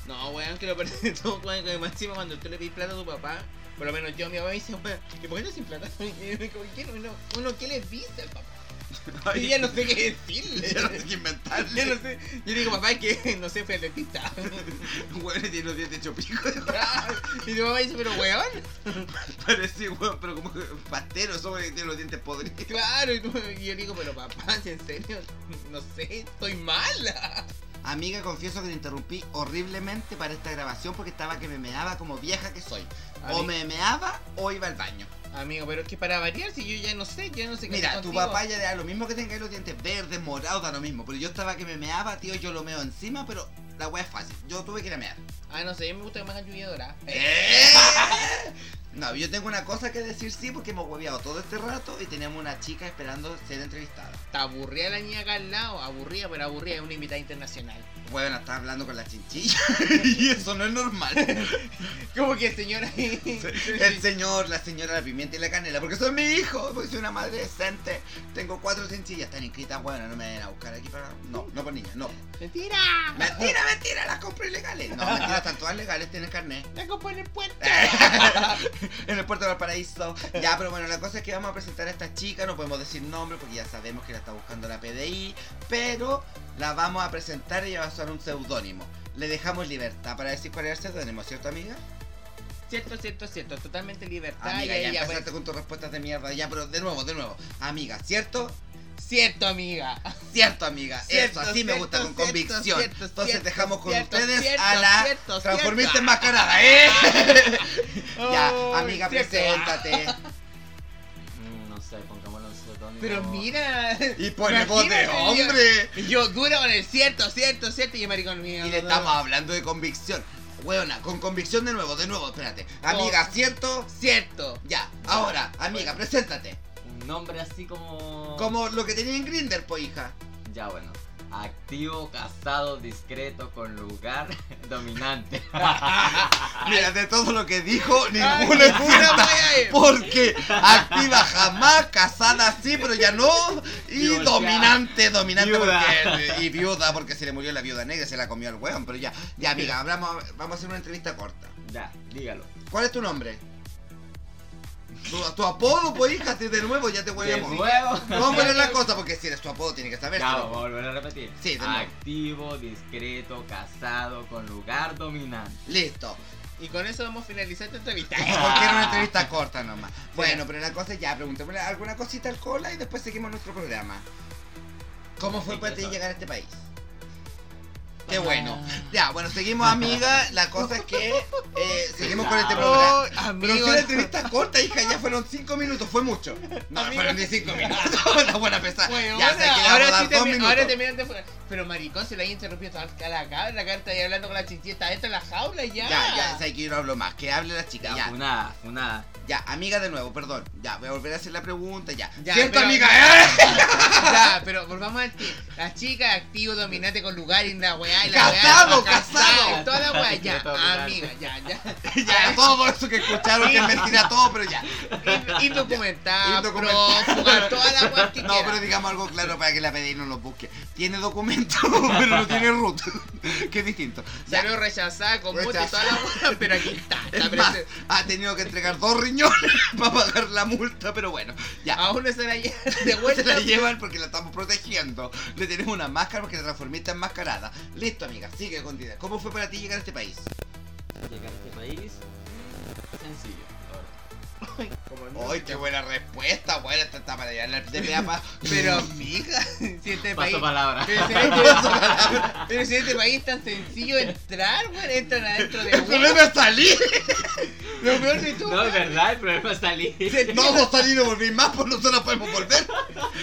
No, weón, que lo perdí todo, weón, que más encima cuando tú le pides plata a tu papá, por lo menos yo, mi papá me dice, ¿y por qué no sin plata? Y yo digo, ¿qué no, uno, uno, ¿qué le dice al papá? Y ya no sé qué decirle. Ya no sé qué inventarle. Ya no sé. Yo digo, papá, es que no sé, fue el dentista. Weón, tiene los dientes hechos pico. Y tu papá dice, pero weón. Parece, weón, pero como pastero, eso que tiene los dientes podridos. Claro, y, tú- y yo digo, pero papá, si en serio, no sé, estoy mala. Amiga, confieso que te interrumpí horriblemente para esta grabación porque estaba que me meaba como vieja que soy. O me meaba o iba al baño. Amigo, pero es que para variar, si yo ya no sé, yo no sé qué Mira, tu contigo. papá ya le da lo mismo que tenga los dientes verdes, morados, da lo mismo. Pero yo estaba que me meaba, tío, yo lo meo encima, pero la weá es fácil. Yo tuve que ir a mear. Ah, no sé, a mí me gusta que me hagan lluvia dorada. ¡Eh! No, yo tengo una cosa que decir sí porque hemos hueveado todo este rato y teníamos una chica esperando ser entrevistada. Está aburrida la niña acá al lado, aburrida, pero aburrida, es una invitada internacional. Bueno, está hablando con la chinchilla y eso no es normal. Como que señora. El señor, la señora, la pimienta y la canela, porque soy mi hijo, porque soy una madre decente. Tengo cuatro chinchillas, están inscritas, bueno, no me vayan a buscar aquí para... No, no por niñas, no. ¡Mentira! Mentira, mentira, las compré ilegales. No, mentira, están todas legales, tienen carnet. La compró en el puerto. en el puerto de Valparaíso. Ya, pero bueno, la cosa es que vamos a presentar a esta chica, no podemos decir nombre porque ya sabemos que la está buscando la PDI, pero la vamos a presentar y ella va a usar un seudónimo. Le dejamos libertad para decir cuál es el seudónimo, ¿cierto, amiga? Cierto, cierto, cierto. Totalmente libertad. Amiga, ya ella, empezaste pues, con tus respuestas de mierda. Ya, pero de nuevo, de nuevo. Amiga, ¿cierto? Cierto, amiga. Cierto, amiga. Cierto, Eso, así me cierto, gusta con cierto, convicción. cierto, Entonces cierto, dejamos con cierto, ustedes cierto, a la cierto, transformista cierto. enmascarada, ¿eh? ya, amiga, cierto. preséntate. Mm, no sé, pongámoslo en seudónimo. Pero mira. Y pone voz de yo- hombre. Y yo duro con el cierto, cierto, cierto. Y yo maricón mío. Y le estamos hablando de convicción. Weona, con convicción de nuevo, de nuevo, espérate. Amiga, ¿cierto? Cierto. Ya, ahora, amiga, preséntate. Nombre así como. Como lo que tenía en Grinder, po hija. Ya bueno. Activo, casado, discreto, con lugar dominante. Mira, de todo lo que dijo, ninguna es cierta. Porque activa jamás, casada sí, pero ya no. Y dominante, dominante Viuda. porque. Y viuda, porque se le murió la viuda negra, se la comió el weón. Pero ya, ya, amiga, hablamos, vamos a hacer una entrevista corta. ya, dígalo. ¿Cuál es tu nombre? Tu, tu apodo, pues hija, si de nuevo ya te De huevemos. nuevo. Vamos a poner la cosa porque si eres tu apodo tiene que saber. Ya, vamos a volver a repetir. Sí, de nuevo. Activo, discreto, casado, con lugar dominante. Listo. Y con eso vamos a finalizar esta entrevista. Porque era una entrevista corta nomás. Bueno, pero la cosa es ya, preguntémosle alguna cosita al cola y después seguimos nuestro programa. ¿Cómo fue para que ti llegar a este país? Qué bueno. Ya, bueno, seguimos amiga. La cosa es que eh, seguimos con este programa. Pero si una entrevista corta, hija, ya fueron 5 minutos, fue mucho. No, Amigo. fueron ni 5 minutos. Una buena pesada. Bueno, ya ahora, sé que a ahora dar sí te, minutos. ahora te miran de fuera. Pero maricón, se le ha interrumpido toda la cabra. La carta ahí hablando con la chinchita. Está en la jaula ya. Ya, ya, sé que yo no hablo más. Que hable la chica, Ya, funada, funada. Ya, amiga de nuevo, perdón. Ya, voy a volver a hacer la pregunta, ya. Ya, ¿Cierto, pero- amiga? ¡Eh! Ya, pero volvamos al ti. La chica activo, dominante con lugar y la weá y la Casado, weá. casado. y Toda la weá, ya. Amiga, ya, ya. Ya, todo eso que escucharon que es mentira todo, pero ya. In- Indocumentada, Indocumentada. prófuga, toda la weá que No, quiera. pero digamos algo claro para que la PDI no lo busque. Tiene documento, pero no tiene root. que es distinto. Salió rechazada con mute y toda la weá, pero aquí está. está Es más, ha tenido que entregar dos riñones para pagar la multa, pero bueno, ya. Aún no se la lleva de Se vuelta. la llevan porque la estamos protegiendo. Le tenemos una máscara porque la transformista enmascarada. Listo, amiga, sigue con. ¿Cómo fue para ti llegar a este país? Llegar a este país. Sencillo. ¡Ay, qué buena respuesta! Buena esta está para llegar de pe a pa. Pero, amiga, si este país. Paso palabra. Pero si, en este, pero si este país es tan sencillo entrar, weón, entran adentro de El problema es salir. Lo peor de todo. No, es verdad, el problema es salir. No vamos a salir y no volver más, pues nosotros podemos volver.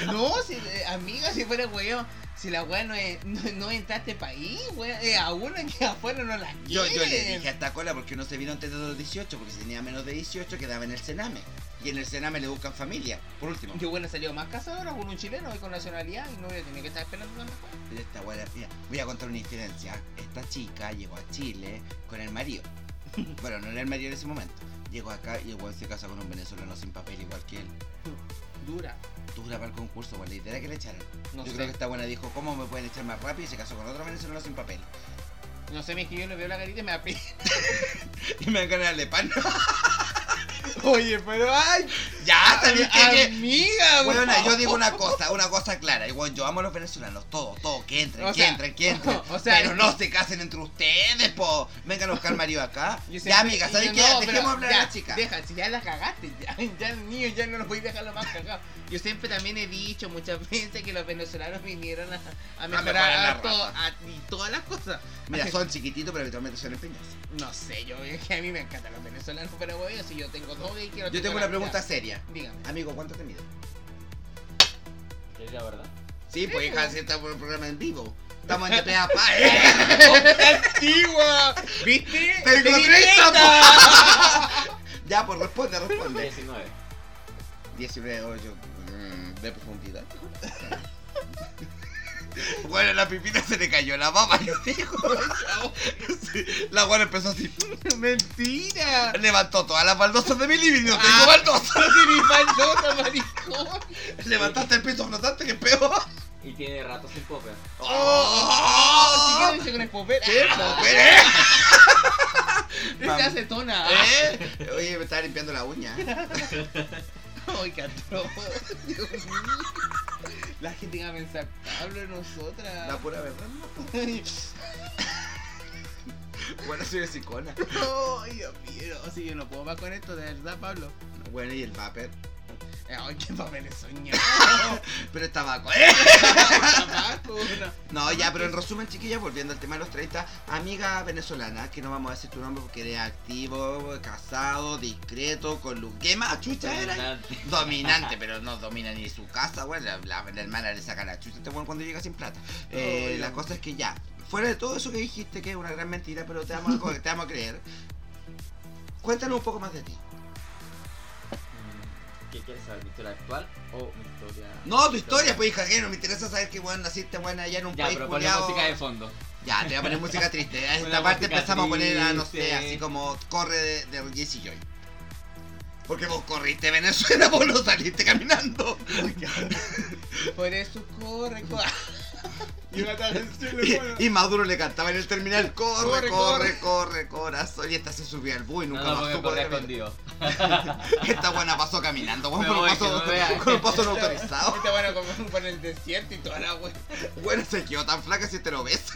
No, si, eh, amiga, si fuera weón, si la weá no, es, no, no entra a este país, weón, eh, a uno que afuera no la Yo, yo le dije a esta cola porque uno se vino antes de los 18, porque si tenía menos de 18 quedaba en el Sename. Y en el Sename le buscan familia, por último. Yo bueno salido más casadora con un chileno y con nacionalidad y no voy a tener que estar esperando tanto. Pero esta weá, mira, voy a contar una infidencia. Esta chica llegó a Chile con el marido. Bueno, no era el marido en ese momento. Llegó acá y el weón se casa con un venezolano sin papel igual que él. Dura. Dura para el concurso, weón. La idea era que le echaran. No yo sé. creo que esta buena dijo, ¿cómo me pueden echar más rápido? Y se casó con otro venezolano sin papel. No sé, mi que yo le veo la carita y me da. Y me dan ganas de pan. Oye, pero ay, ya, también que... amiga, Bueno, weón. yo digo una cosa, una cosa clara. Igual yo amo a los venezolanos, todos, todos, que entren, O que sea, entren, que entren. o sea, pero no se casen entre ustedes, po. Vengan a buscar marido acá. Ya, amiga, ¿sabes qué? no, Dejemos hablar ya, a la chica. Deja, si ya la cagaste, ya, ya el niño ya no lo podéis dejarlo más cagado. Yo siempre también he dicho muchas veces que los venezolanos vinieron a, a mejorar a to- raza. a- y todas las cosas. Mira, son chiquititos, pero habitualmente son empeñosos. No sé, yo es que a mí me encantan los venezolanos, pero güey, si yo tengo y quiero Yo tengo una pregunta seria. Dígame. Amigo, ¿cuánto te mide? ¿Qué es la verdad? Sí, pues hija, si está por el programa en vivo. Estamos en TPA Pa, ¿eh? ¡Antigua! ¿Viste? ¡Tengo ¡Te di 30, treinta! Ya, pues responde, responde. 19. 19 hoyos mm, de profundidad. Bueno, la pipita se le cayó la baba, yo digo. La buena empezó así. ¡Mentira! Levantó todas las baldosas de mi living. No tengo Ah. baldosas. No tiene baldosa, maricón. Levantaste el piso flotante, que es peor. Y tiene rato sin popper. ¡Oh! ¿Qué dice con el popper? ¿Qué? Ah, Popper, ¿eh? Ese acetona. ¿Eh? Oye, me estaba limpiando la uña. Ay, qué atroz. Dios mío. La gente va a pensar, Pablo, de nosotras. La pura verdad. Bueno, soy psicona. Ay, Dios mío. Sí, yo no puedo más con esto, de verdad, Pablo. Bueno, y el vapor. Ay, qué papel he soñado. Pero está tabaco, ¿eh? Tabaco, no. No, ya, pero en resumen, chiquillas, volviendo al tema de los 30, amiga venezolana, que no vamos a decir tu nombre porque eres activo, casado, discreto, con luz. ¿Qué más chucha era? Dominante. Dominante, pero no domina ni su casa, güey. La, la- la hermana le saca la chucha este weón cuando llega sin plata. Eh, Oh, la cosa es que ya, fuera de todo eso que dijiste, que es una gran mentira, pero te vamos a, te vamos a creer. Cuéntanos un poco más de ti. ¿Qué quieres saber? ¿Mi historia actual o mi historia.? No, tu historia, pues hija, que no me interesa saber que weón naciste buena allá en un Ya, país pero culiao. música de fondo. Ya, te voy a poner música triste. A esta parte empezamos a poner a, no sé, así como corre de, de Jesse Joy. Porque vos corriste a Venezuela, vos no saliste caminando. Por eso corre, corre. Y Maduro le cantaba en el terminal, corre, Corre, corre, corre, corazón. Y esta se subió al bus y No, nunca no, la vida. escondido. Esta buena pasó caminando, weón, con, un paso, no me vean. con un paso no autorizado. Esta bueno como por el desierto y toda la wea. Bueno, se quedó tan flaca si te lo ves.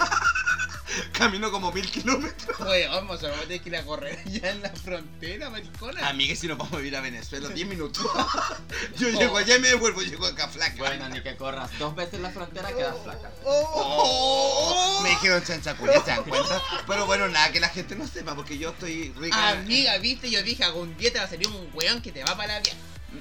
Caminó como mil kilómetros. Oye, vamos, a tener que ir a correr allá en la frontera, maricona. Amiga, si nos vamos a ir a Venezuela 10 minutos. Yo llego allá y me devuelvo, llego acá flaca. Bueno, ni que corras dos veces la frontera quedas flaca. Oh, me dijeron chanchaculia, ¿se dan cuenta? Pero bueno, nada, que la gente no sepa, porque yo estoy rica. Amiga, viste, yo dije, algún día te va a salir un weón que te va para la vida.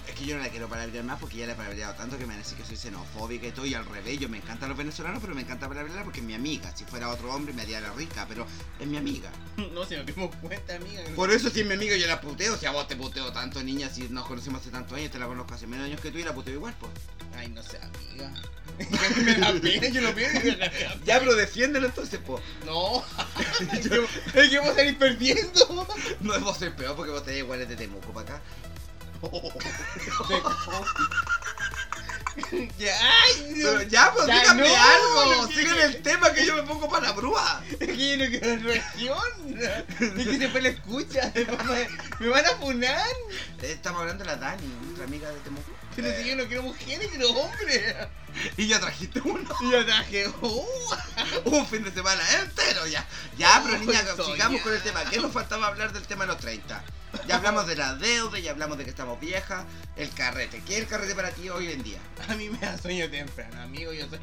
Es que yo no la quiero palabrear más porque ya la he palabreado tanto que me van a decir que soy xenofóbica y todo. Y al revés, yo me encantan los venezolanos, pero me encanta palabrear porque es mi amiga. Si fuera otro hombre me haría la rica, pero es mi amiga. No, si nos dimos cuenta, amiga. Por eso si es mi amiga yo la puteo. Si a vos te puteo tanto, niña, si nos conocemos hace tantos años, te la conozco hace menos años que tú y la puteo igual, pues. Ay, no sé, amiga. me da pena, yo lo veo y me da pena. Ya, pero defiéndelo entonces, pues. No, es que, es que vamos a salir perdiendo. No vos el peor porque vos tenés iguales de Temuco para acá. Ya, ay, Pero ya, pues Ya, díganme no, algo. no Sigan el tema que yo me pongo para la brúa. Es que yo no quiero región. Es que después la escucha. me van a funar. Estamos hablando de la Dani, nuestra amiga de Temuco. Pero si yo no quiero mujeres, quiero hombres. Y ya trajiste uno. Y yo traje, uh, Un fin de semana entero ya. Ya, pero niña, sigamos con el tema. ¿Qué nos faltaba hablar del tema de los 30? Ya hablamos de la deuda, ya hablamos de que estamos viejas. El carrete. ¿Qué es el carrete para ti hoy en día? a mí me da sueño temprano, amigo. Yo soy.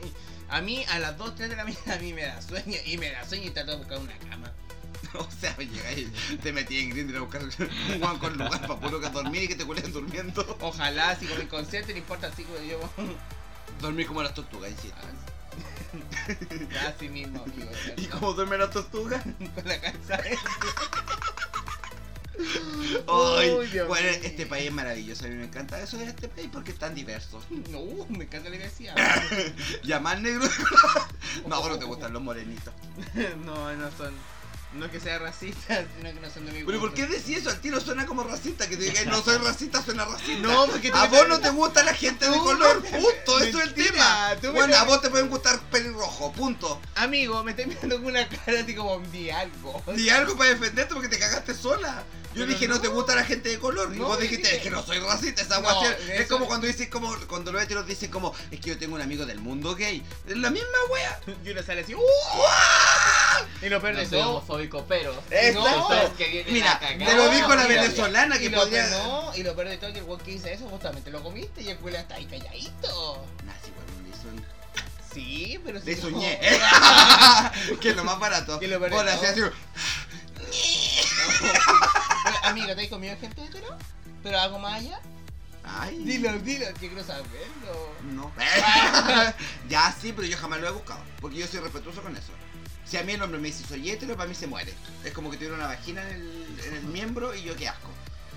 A mí, a las 2, 3 de la mañana, a mí me da sueño. Y me da sueño y trato de buscar una cama. O sea, llega y te metí en Grindr a buscar un guan con lugar para puro que dormir y que te cuelen durmiendo. Ojalá, así como inconsciente, no importa, así como yo. Dormir como las tortugas, insisto. Así mismo, amigo. ¿Y cómo duermen las tortugas? Con la cabeza. Ay, Uy, Dios bueno, este país es maravilloso. A mí me encanta eso de este país porque es tan diverso. No, me encanta la diversidad. Ya más negro. No, bueno, te gustan los morenitos. No, no son. No es que sea racista, sino que no son de mi Pero ¿por gusto. qué decís eso? Al tiro suena como racista. Que te diga no soy racista, suena racista. No, porque a vos no te gusta la gente de color, punto. Eso es el tema. Bueno, a vos te pueden gustar pelirrojo, punto. Amigo, me estás mirando con una cara así como di algo. Di algo para defenderte porque te cagaste sola. Yo dije, no. no. te gusta la gente de color. y No, vos dijiste, es que no soy racista. Esa No, guasia- Es eso- como cuando dices, como cuando los heteros dicen, como, es que yo tengo un amigo del mundo gay. Es la misma wea. Y uno sale así, ¡uh! Y lo peor No de soy todo. homofóbico, pero. Mira, te lo dijo la venezolana y que lo podría. peor- no, y lo peor de todo es que el weón que dice eso justamente lo comiste y el culo está ahí calladito. Nah, sí, bueno, le un- Sí, pero si Le no- soñé. que es lo más barato. Que lo peor de Vos le Amigo, ¿te has comido gente hetero? ¿Pero algo más allá? Ay. Dilo, dilo, que quiero saberlo. No. ya sí, pero yo jamás lo he buscado. Porque yo soy respetuoso con eso. Si a mí el hombre me dice soy hetero, para mí se muere. Es como que tuviera una vagina en el, en el miembro y yo qué asco.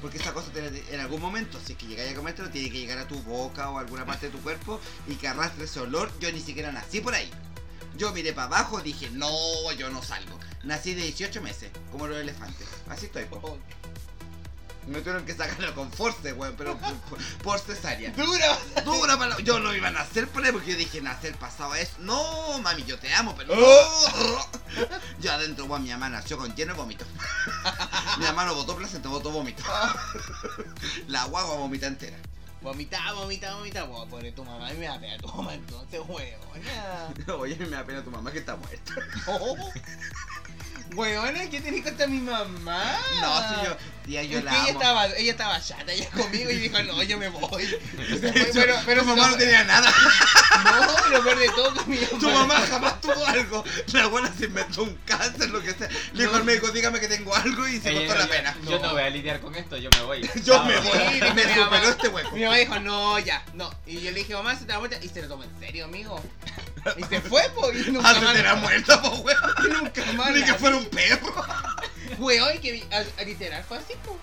Porque esa cosa te- en algún momento, si es que llegáis a comértelo, tiene que llegar a tu boca o a alguna parte de tu cuerpo y que arrastre ese olor. Yo ni siquiera nací por ahí. Yo miré para abajo y dije, no, yo no salgo. Nací de 18 meses, como los elefantes. Así estoy, po. Oh, Me tuvieron que sacarlo con force, weón, pero por, por- cesárea. ¡Dura! Dura para Yo no iba a nacer por ahí porque yo dije, nacer pasado es. No, mami, yo te amo, pero. Oh. Yo adentro, weón, mi mamá nació con lleno de vómito. mi mamá no botó placenta, botó vómito. La guagua vomita entera. Vomita, vomita, vomita. Bueno, pobre tu mamá y me da pena tu mamá entonces, huevona. Oye, me da pena tu mamá que está muerta. Huevona, ¿qué tenés contra mi mamá? No, si yo. Tía, yo es la que ella estaba, ella estaba chata, ella conmigo y dijo, no, yo me voy. Pero, pero tu mamá no tenía nada. No, lo peor de todo que mi mamá. Tu mamá jamás tuvo algo. La abuela se inventó un cáncer, lo que sea. Le dijo No. al médico, dígame que tengo algo y se Ella cortó la pena. Yo, yo no voy a lidiar con esto, yo me voy. Yo me voy. Sí, me superó mamá. este hueco. Mi mamá dijo, no, ya, no. Y yo le dije, mamá, se te da vuelta. Y se lo tomó en serio, amigo. Y se fue, po. Y nunca Ah, más. se la muerta, po, weón. y nunca más. Que fuera un perro. Weón, que vi- a, a literal fue así, po.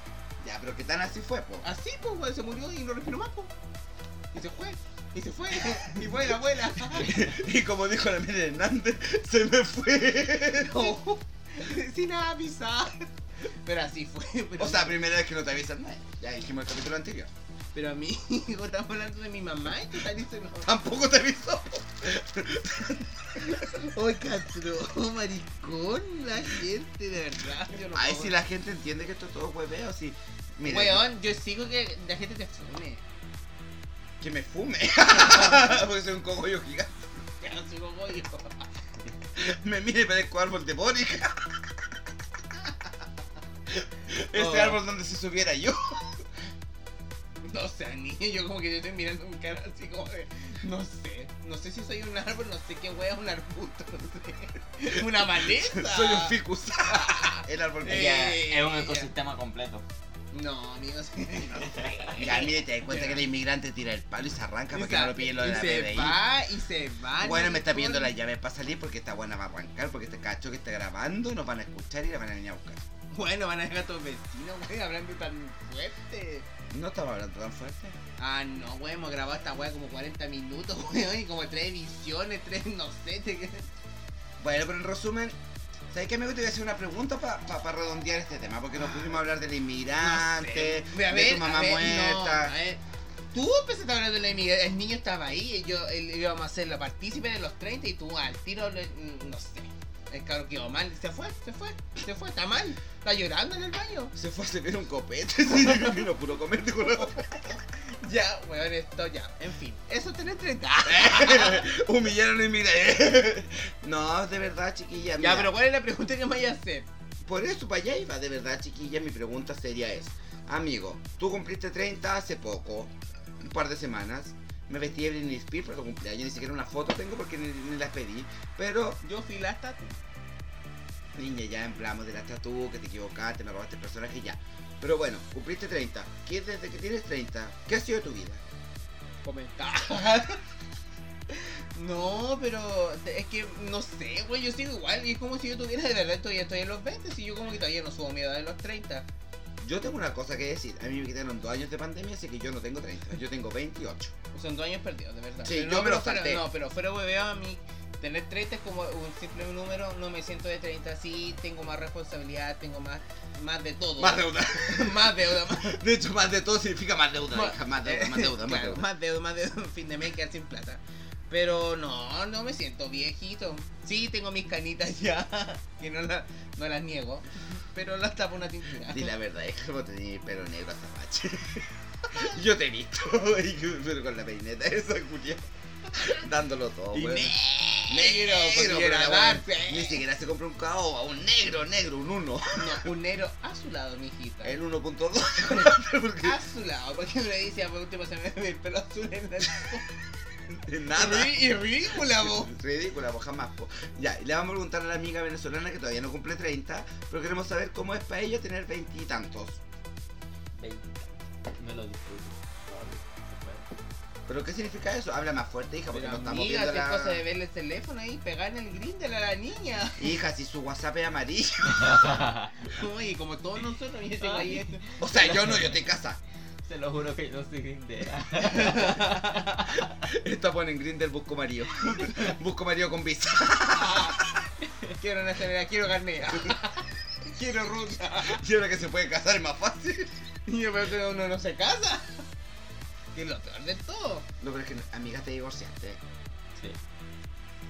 Ya, pero ¿qué tan así fue, po? Así, po, weón, se murió y no respiró más, po. Y se fue. Y se fue. Y fue la abuela. Y como dijo la Miriam Hernández, se me fue. No. Sin avisar. Pero así fue. Pero, O sea, primera vez que no te avisan nada. Ya dijimos el capítulo anterior. Pero a mí, estamos hablando de mi mamá y tú estás diciendo. Tampoco te avisó. ¡Ay, catrón, maricón! La gente, de verdad. Yo no Ay, puedo. si la gente entiende que esto es todo hueveo, si. Mira, Weón, yo sigo que la gente te fume. que me fume. Porque soy un cogollo gigante. Ya no sigo goyo. Me mire y parezco árbol de Mónica. Ese Oh. árbol donde se subiera yo. No sé, niño, yo como que te estoy mirando un cara así como de. No sé. No sé si soy un árbol, no sé qué wea es un arbusto, no sé. Una maleza. Soy un ficus. El árbol que Ella Eh, es un ya. ecosistema completo. No, amigos. Ya, mire, te das cuenta que el inmigrante tira el palo y se arranca para que no lo pillen lo de y la se PDI. va y se va. Bueno, me está pidiendo la llave para salir porque esta buena va a arrancar, porque este cacho que está grabando nos van a escuchar y la van a venir a buscar. Bueno, van a llegar todos vecinos, güey, hablando tan fuerte. No estaba hablando tan fuerte. Ah, no, güey, hemos grabado esta weá como 40 minutos, güey, y como tres ediciones, tres, no sé, te... Bueno, pero en resumen, ¿sabes qué, amigo? Te voy a hacer una pregunta para redondear este tema, porque nos pusimos a hablar del inmigrante, a de tu mamá a ver, muerta. no, a ver. Tú empezaste a hablar de la inmigración, el niño estaba ahí, y yo íbamos a ser la partícipe de los 30 y tú al tiro, no sé. El cabrón quedó mal, se fue, se fue, se fue, está mal, está llorando en el baño. Se fue a servir un copete, sí, camino puro comerte con Ya, weón, esto ya, en fin, eso tenés 30. Humillaron a inmigrante. no, de verdad, chiquilla. Ya, mira, pero ¿cuál es la pregunta que me vaya a hacer? Por eso, para allá iba, de verdad, chiquilla. Mi pregunta seria es: Amigo, tú cumpliste 30 hace poco, un par de semanas. Me vestí de Britney Spears para cumpleaños, ni siquiera una foto tengo porque ni, las pedí. Pero, Yo fui la estatua. niña, ya hablamos de la tatu, que te equivocaste, me robaste el personaje, ya. Pero bueno, cumpliste 30. ¿Qué desde que tienes 30? ¿Qué ha sido tu vida? comentar. No, pero es que no sé, güey, yo sigo igual. Y es como si yo tuviera de verdad, todavía estoy en los 20. Si yo como que todavía no subo mi edad de los 30. Yo tengo una cosa que decir. A mí me quitaron dos años de pandemia, así que yo no tengo 30. Yo tengo 28. Son dos años perdidos, de verdad. Sí, Pero yo no, me lo pero fuera- salté. No, pero fuera hueveo a mí. Tener 30 es como un simple número, no me siento de 30, sí, tengo más responsabilidad, tengo más, más de todo. Más deuda. más deuda, más, De hecho, más de todo significa más deuda, Más- hija. Más deuda, más deuda, más Claro, deuda. más deuda, más deuda, en fin de mes quedar sin plata. Pero no, no me siento viejito. Sí, tengo mis canitas ya, que no, la- no las niego, pero las tapo una tintura. Di la verdad, es como tenía el pelo negro hasta macho. Yo te he visto, y pero con la peineta esa, Julia. Dándolo todo, Y weón. negro, pero era. Ni siquiera se compró un caoba, un negro, negro, un 1. No, un negro a su lado, mijita. El 1.2. porque A su lado, porque me decía, por último se me ve el pelo azul en la nada. Y, ridícula, vos. Ridícula, pues jamás. po. Ya, y le vamos a preguntar a la amiga venezolana que todavía no cumple 30, pero queremos saber cómo es para ella tener veintitantos. Veinte. Me lo disfruto. ¿Pero qué significa eso? Habla más fuerte, hija, porque Pero no estamos amiga, viendo qué la... cosa de verle el teléfono ahí, pegar en el grinder a la niña. Hija, si su WhatsApp es amarillo. Oye, como todos nosotros, yo tengo ahí esto. O sea, yo no, yo estoy en casa. Se lo juro que no soy grindera. Esta pone en Grindr busco marido. busco marido con visa. Quiero nacionalidad, quiero carnet. quiero ruta. Y ahora que se puede casar es más fácil. Y yo, pero que uno no se casa. Que es lo peor de todo. No, pero es que, amiga, te divorciaste. Sí.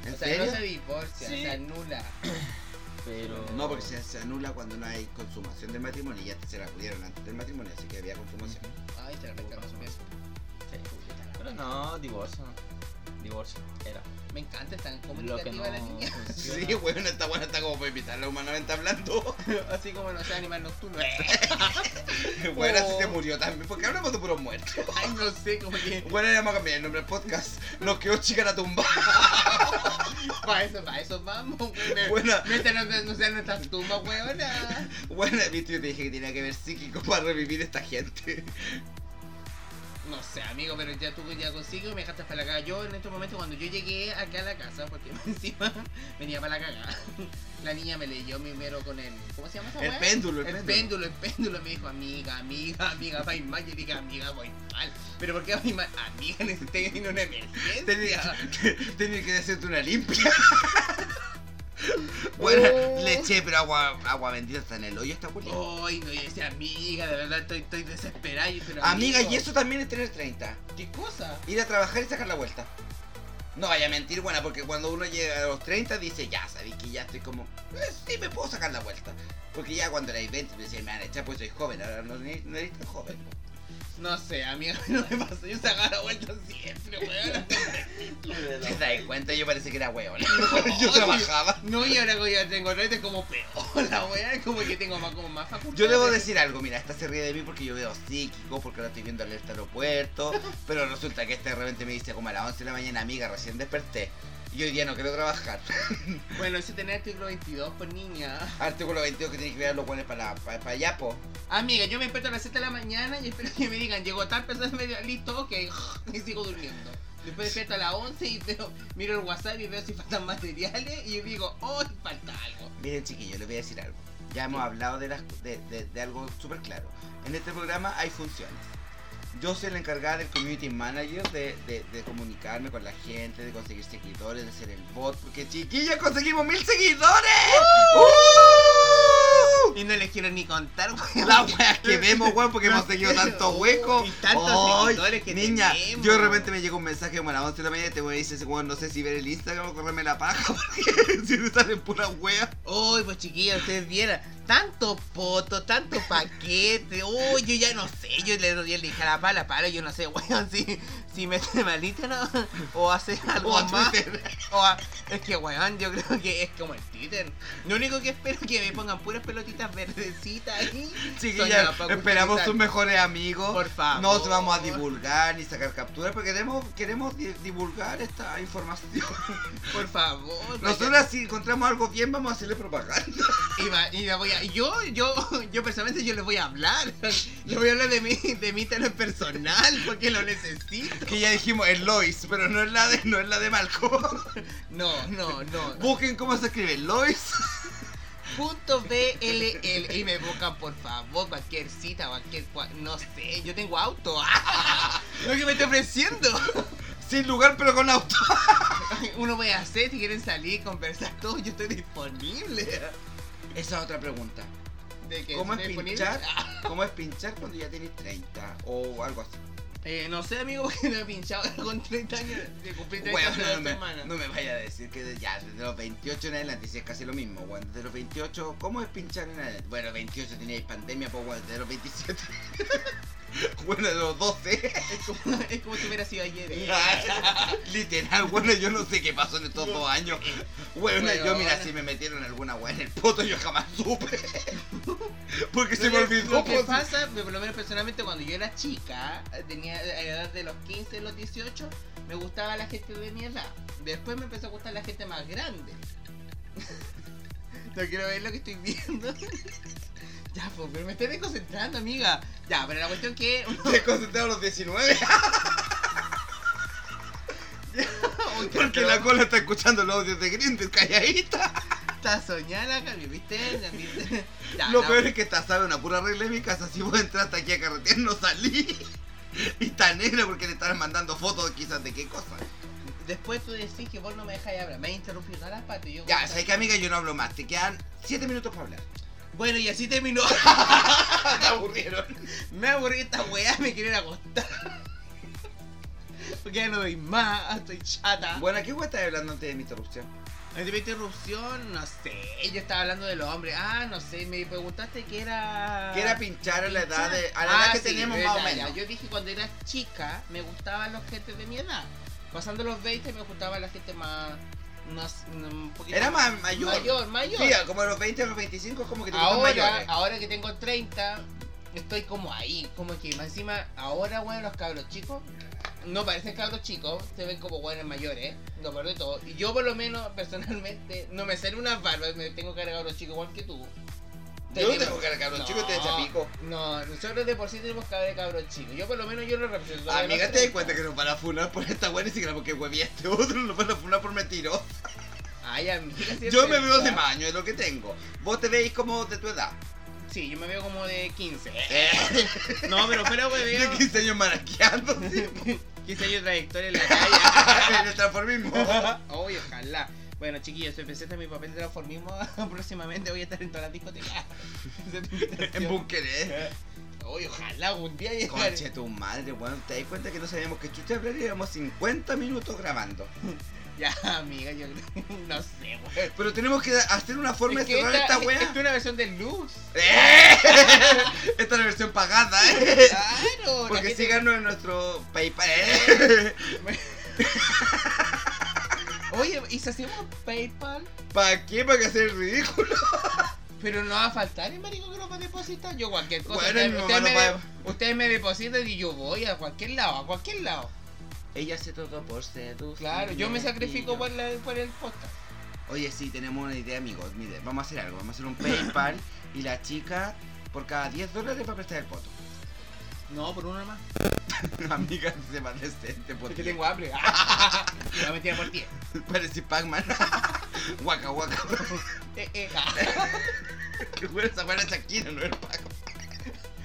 ¿En O sea, serio? no se divorcia, Sí. se anula. Pero. No, porque se, se anula cuando no hay consumación del matrimonio y ya se la pudieron antes del matrimonio, así que había consumación. Ay, te besos. Sí. Pero no, divorcio. Divorcio. Era. Me encanta, es tan Lo que comunicativa no la niña. funciona. Sí, bueno, esta buena está como para invitarla humanamente hablando. Así como no sea animal nocturno. Bueno, Oh. así se murió también, porque hablamos de puros muertos. Ay, no sé, como que. Bueno, le vamos a cambiar el nombre del podcast. Nos quedó chica la tumba. Para eso, para eso vamos, güey. Buena. Mientras no, no sean nuestras tumbas, weona. Bueno, viste, yo te dije que tenía que ver psíquico para revivir esta gente. No sé, amigo, pero ya tú ya consigues, me dejaste para la caga. Yo en estos momentos, cuando yo llegué acá a la casa, porque encima venía para la cagada, la niña me leyó primero con el. ¿Cómo se llama esa El péndulo, el, El péndulo, el péndulo me dijo, amiga, amiga, amiga, va mal. Yo dije, amiga, voy mal. Pero ¿por qué voy mal? Amiga, necesito ir una emergencia. Tenía, tenía que hacerte una limpia. bueno, Oh. le eché, pero agua, agua bendita está en el hoyo esta culia. Ay, no, yo decía, amiga, de verdad estoy, estoy desesperada. y- Pero, Amiga, amigo, y eso también es tener 30. ¿Qué cosa? Ir a trabajar y sacar la vuelta. No vaya a mentir, buena, porque cuando uno llega a los 30 dice, ya, sabí que ya estoy como, eh, sí me puedo sacar la vuelta. Porque ya cuando erais 20 me decían, me van a echar pues soy joven, ahora no, eres- no eres tan joven. No sé, amiga, no me pasó. Yo sacaba la vuelta siempre, weón. ¿Te das cuenta? Yo parece que era weón. Yo trabajaba. No, y ahora que ya tengo 30 es como peor. La weá es como que tengo más, como más facultades. Yo debo decir algo, mira, esta se ríe de mí porque yo veo psíquico, porque ahora estoy viendo alerta aeropuerto, pero resulta que este de repente me dice como a las 11 de la mañana, amiga, recién desperté. Y hoy día no quiero trabajar. Bueno, ese tener artículo 22 por niña. Artículo 22 que tiene que ver los buenos para, para, para allá, po. Amiga, yo me despierto a las 7 de la mañana y espero que me digan, llegó tal persona medio listo, ok, y sigo durmiendo. Después despierto a las 11 y veo, miro el WhatsApp y veo si faltan materiales y yo digo, oh, falta algo. Miren, chiquillos, les voy a decir algo. Ya hemos hablado de, las, de, de- de algo súper claro. En este programa hay funciones. Yo soy la encargada del community manager de, de- de comunicarme con la gente, de conseguir seguidores, de ser el bot. Porque chiquillos, conseguimos mil seguidores. ¡Uh! Y no les quiero ni contar, weón. La wea que vemos, weón, porque hemos seguido tantos huecos. Y tantos seguidores que Niña, tenemos. yo de repente me llegó un mensaje como a las 11 de la mañana y te voy a decir, weón, no sé si ver el Instagram o correrme la paja, porque si te salen puras weas. Uy, pues chiquillos, ustedes vieran, tanto poto, tanto paquete, uy, yo ya no sé, yo le, yo le dije a la pala, pala, yo no sé, weón, si, si mete malita ¿no? o hace algo O más, o a- es que weón, yo creo que es como el Twitter, lo único que espero es que me pongan puras pelotitas verdecitas ahí, Soñaba pa' esperamos sus mejores amigos. por favor. No os vamos a divulgar ni sacar capturas porque queremos, queremos di- divulgar esta información. por favor, Nosotros si encontramos algo bien vamos a hacerle propaganda. Y, va- y la voy a, yo, yo, yo personalmente yo les voy a hablar. Les voy a hablar de mi, de mi teléfono personal porque lo necesito. Que ya dijimos es Lois, pero no es la de, no es la de Malcolm. No, no, no. Busquen cómo se escribe Lois. Punto BLL y me buscan por favor cualquier cita, cualquier cua- no sé, yo tengo auto. Lo que me estoy ofreciendo. Sin lugar pero con auto. Uno voy a hacer si quieren salir, conversar todo, yo estoy disponible. Esa es otra pregunta. ¿De que ¿Cómo es pinchar? ¿Cómo es pinchar cuando ya tienes 30? O algo así. Eh, no sé, amigo, porque no he pinchado con 30 años de cumplir 30 Bueno, años no, me, semana. no me vaya a decir que ya desde los 28 en adelante, si es casi lo mismo, bueno, desde los 28, ¿cómo es pinchar en adelante? Bueno, 28 teníais pandemia, pues desde los 27. bueno, los 12. Es como, es como si hubiera sido ayer. eh. Literal, bueno, yo no sé qué pasó en estos dos años. Bueno, yo Bueno. mira, si me metieron alguna weá en el poto, yo jamás supe. Porque se me olvidó. Lo que pues. pasa, por lo menos personalmente, cuando yo era chica, tenía a la edad de los 15, los 18, me gustaba la gente de mi edad. Después me empezó a gustar la gente más grande. No quiero ver lo que estoy viendo. Ya, pues, pero me estoy desconcentrando, amiga. Ya, pero la cuestión que. Te concentré a los 19. Porque la cola está escuchando los audios de Grindr calladita. Está soñada Cami, ¿viste? Ya, Lo no. peor es que esta sabe una pura regla de mi casa. Si vos entraste aquí a carretear, no salí. Y está negra porque le están mandando fotos quizás de qué cosa. Después tú decís que vos no me dejáis hablar. Me has interrumpido todas las patas. y Yo Ya, sabes que amiga, yo no hablo más. Te quedan 7 minutos para hablar. Bueno, y así terminó. Me aburrieron. me aburrí esta weá, me quieren acostar. Porque ya no doy más, estoy chata. Bueno, ¿a qué hueá estás hablando antes de mi interrupción? Antes de mi interrupción, no sé, yo estaba hablando de los hombres. Ah, no sé, me preguntaste que era... Que era pinchar a la edad, de, a la Ah, edad que sí, verdad, más o menos. Yo dije cuando era chica, me gustaban los gente de mi edad. Pasando los 20 me gustaba la gente más... más un poquito Era más mayor. Mayor, mayor. Sí, como a los 20 a los 25 es como que te ahora, ahora que tengo 30, estoy como ahí, como que más encima, ahora, bueno, los cabros chicos, no parecen cabros chicos, se ven como buenos mayores, lo peor de todo. Y yo por lo menos, personalmente, no me salen unas barbas, me tengo cara de cabros chicos igual que tú. Yo no tengo cara de cabros chicos, te desapico. No, nosotros de por sí tenemos cara de cabros chicos. Yo por lo menos yo lo represento. de Amiga, te das 30. cuenta que nos van a funar por esta buena y siquiera porque huevía este otro, nos van a funar por mentiroso. Ay, amiga, si Yo me veo de maño, es lo que tengo. Vos te veis como de tu edad. Sí, yo me veo como de 15. Eh, No, pero fuera de hueveo. 15 años maraqueando. 15 años de trayectoria en la calle. en el transformismo. Uy, ojalá. Bueno, chiquillos, se presenta mi papel de transformismo. Próximamente voy a estar en todas las discotecas. en búnker, eh. Uy, ojalá algún día llegar. Conche tu madre, weón. Te das cuenta que no sabíamos que chucha hablar y llevamos 50 minutos grabando. Ya, amiga, yo no sé, weón. Pero tenemos que hacer una forma Es de cerrar esta, esta weá. es una versión de luz. ¡Eh! Esta es la versión pagada, eh. Claro. la Porque síganos en nuestro PayPal. eh. Oye, ¿y si hacemos PayPal? ¿Para qué? ¿Para que hacer el ridículo? Pero no va a faltar el marico que nos va a depositar. Yo cualquier cosa. Bueno, ustedes, mi ustedes mamá me, no de- va- ustedes me depositan y yo voy a cualquier lado, a cualquier lado. Ella hace todo por seducir. Claro, yo me sacrifico por, la, por el podcast. Oye, sí, tenemos una idea, amigos. Mire, vamos a hacer algo. Vamos a hacer un PayPal y la chica por cada 10 dólares va a prestar el poto. No, por uno más. Amiga, se va decente por Porque ti. tengo hambre. Me la por ti. Parece Pac-Man. Guaca, guaca. Eh, eh. Qué buena esa buena Shakira, no era Pac.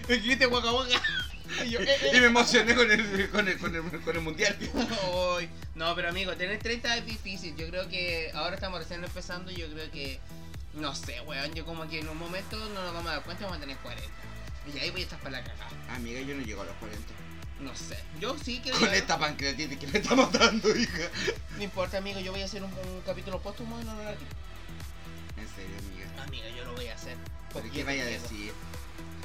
Dijiste guaca guaca. Y yo, eh, Y eh. me emocioné con el, con el, con el, con el mundial. No, pero amigo, tener 30 es difícil. Yo creo que ahora estamos recién empezando y yo creo que, no sé, weón, yo como que en un momento no nos vamos a dar cuenta y vamos a tener 40. Y ahí voy a estar para la cagada. Amiga, yo no llego a los 40. No sé. Yo sí que... Con esta pancreatitis que me está matando, hija. No importa, amigo, yo voy a hacer un, un capítulo póstumo en honor a ti. En serio, amiga. Amiga, yo lo voy a hacer. ¿Por Porque qué vaya a decir?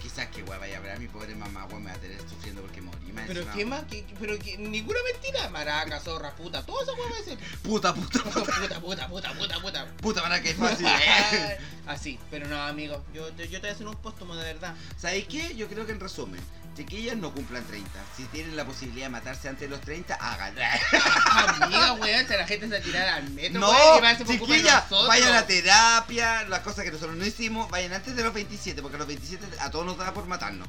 Quizás que guay vaya a hablar mi pobre mamá, guay, me va a tener sufriendo porque morí. más Pero encima. qué más, ¿Qué- pero que ninguna mentira. Maraca, zorra, puta, todo eso puede ser. Puta, puta, puta. Puta, puta, puta, puta, puta. Puta, para que fácil, eh. Así, pero no, amigo, yo, yo te voy a hacer un póstumo de verdad. ¿Sabéis qué? Yo creo que en resumen, chiquillas no cumplan 30. Si tienen la posibilidad de matarse antes de los 30, háganlo. Amiga, weón, si la gente se tirara al metro, No, weón, y va, nosotros. vayan a terapia, las cosas que nosotros no hicimos, vayan antes de los 27, porque a los 27 a todos nos da por matarnos.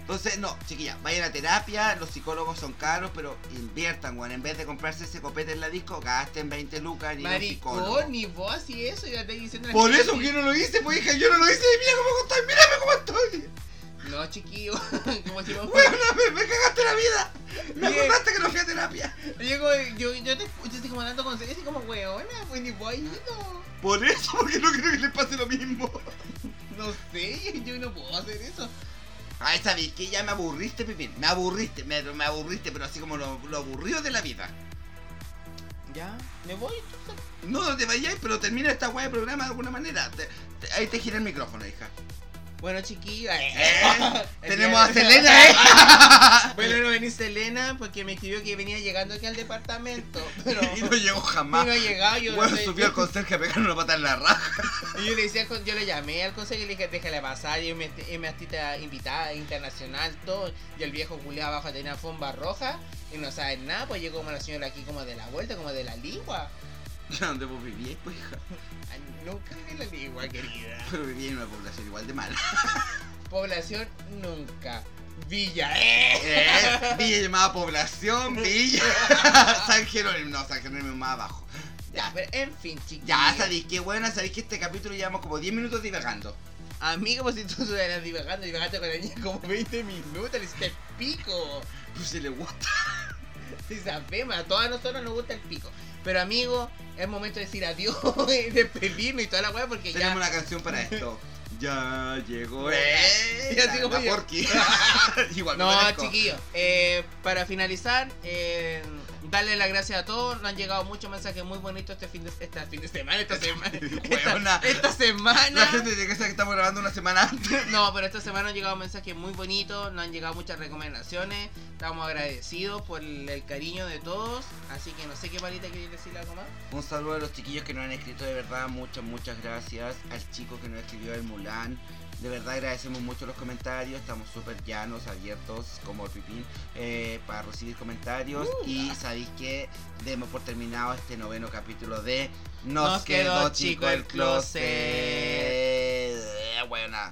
Entonces, no, chiquillas, vayan a terapia, los psicólogos son caros, pero inviertan, weón, en vez de comprarse ese copete en la disco, gasten 20 lucas en a un psicólogo. Maricón, ni vos así eso, ya te diciendo Por eso que no lo hice, pues hija, yo no lo hice, y mira cómo estoy, mírame cómo estoy. No, chiquillo, como si no Weón, me, me cagaste la vida. Me acordaste que no fui a terapia. Yo, yo, yo te escucho así como dando consejos, así como weona, pues ni has ido. Por eso, porque no quiero que les pase lo mismo. No sé, yo no puedo hacer eso. Ay, sabes que ya me aburriste, Pipín. Me aburriste, me, me aburriste, pero así como lo, lo aburrido de la vida. Ya, me voy entonces. No, no te vayáis, pero termina esta guay de programa de alguna manera. Te- te- ahí te gira el micrófono, hija. Bueno, chiquillo. ¿Eh? El Tenemos a Selena, ¿eh? Bueno, no venís Selena porque me escribió que venía llegando aquí al departamento. Pero y no llegó jamás. no ha llegado. Yo, Bueno, no sé- subió al conserje a pegar una pata en la raja. y yo le decía, yo le llamé al consejo y le dije, déjale pasar. Y me, y me artista invitada internacional, todo. Y el viejo Julián abajo tenía alfombra roja y no sabe nada. Pues llegó como la señora aquí, como de la vuelta, como de la ligua. ¿Dónde vos vivíais, pues, hija? Ay, nunca viví en la ligua, querida. Pero vivíais en una población igual de mala. Población nunca. Villa, eh. Eh, Villa llamada población, Villa. San Jerónimo, no, San Jerónimo más abajo. Ya, pero en fin, chiquillos. Ya, sabéis qué buena, sabéis que este capítulo llevamos como 10 minutos divagando. Amigo, pues si tú estuvieras divagando, divagaste con la niña como 20 minutos, le hiciste el pico. Pues si le gusta. Si sabemos, a todas nosotros nos gusta el pico. Pero amigo, es momento de decir adiós y despedirnos y toda la weá porque Tenemos ya. una canción para esto. Ya llegó Eh, ya. Porky. Igual No, chiquillos, eh, para finalizar, eh, darle las gracias a todos. Nos han llegado muchos mensajes muy bonitos este fin de, esta fin de semana, esta semana. Huevona. esta, esta semana. La gente tiene que estamos grabando una semana antes. No, pero esta semana han llegado mensajes muy bonitos, nos han llegado muchas recomendaciones. Estamos agradecidos por el, el cariño de todos. Así que no sé qué palita queréis decirle algo más. Un saludo a los chiquillos que nos han escrito de verdad, muchas, muchas gracias. Al chico que nos escribió el Mulan. De verdad agradecemos mucho los comentarios, estamos súper llanos, abiertos como el pipín eh, para recibir comentarios. y sabéis que demos por terminado este noveno capítulo de Nos, Nos quedó quedó chico el el closet. Eh, Buena.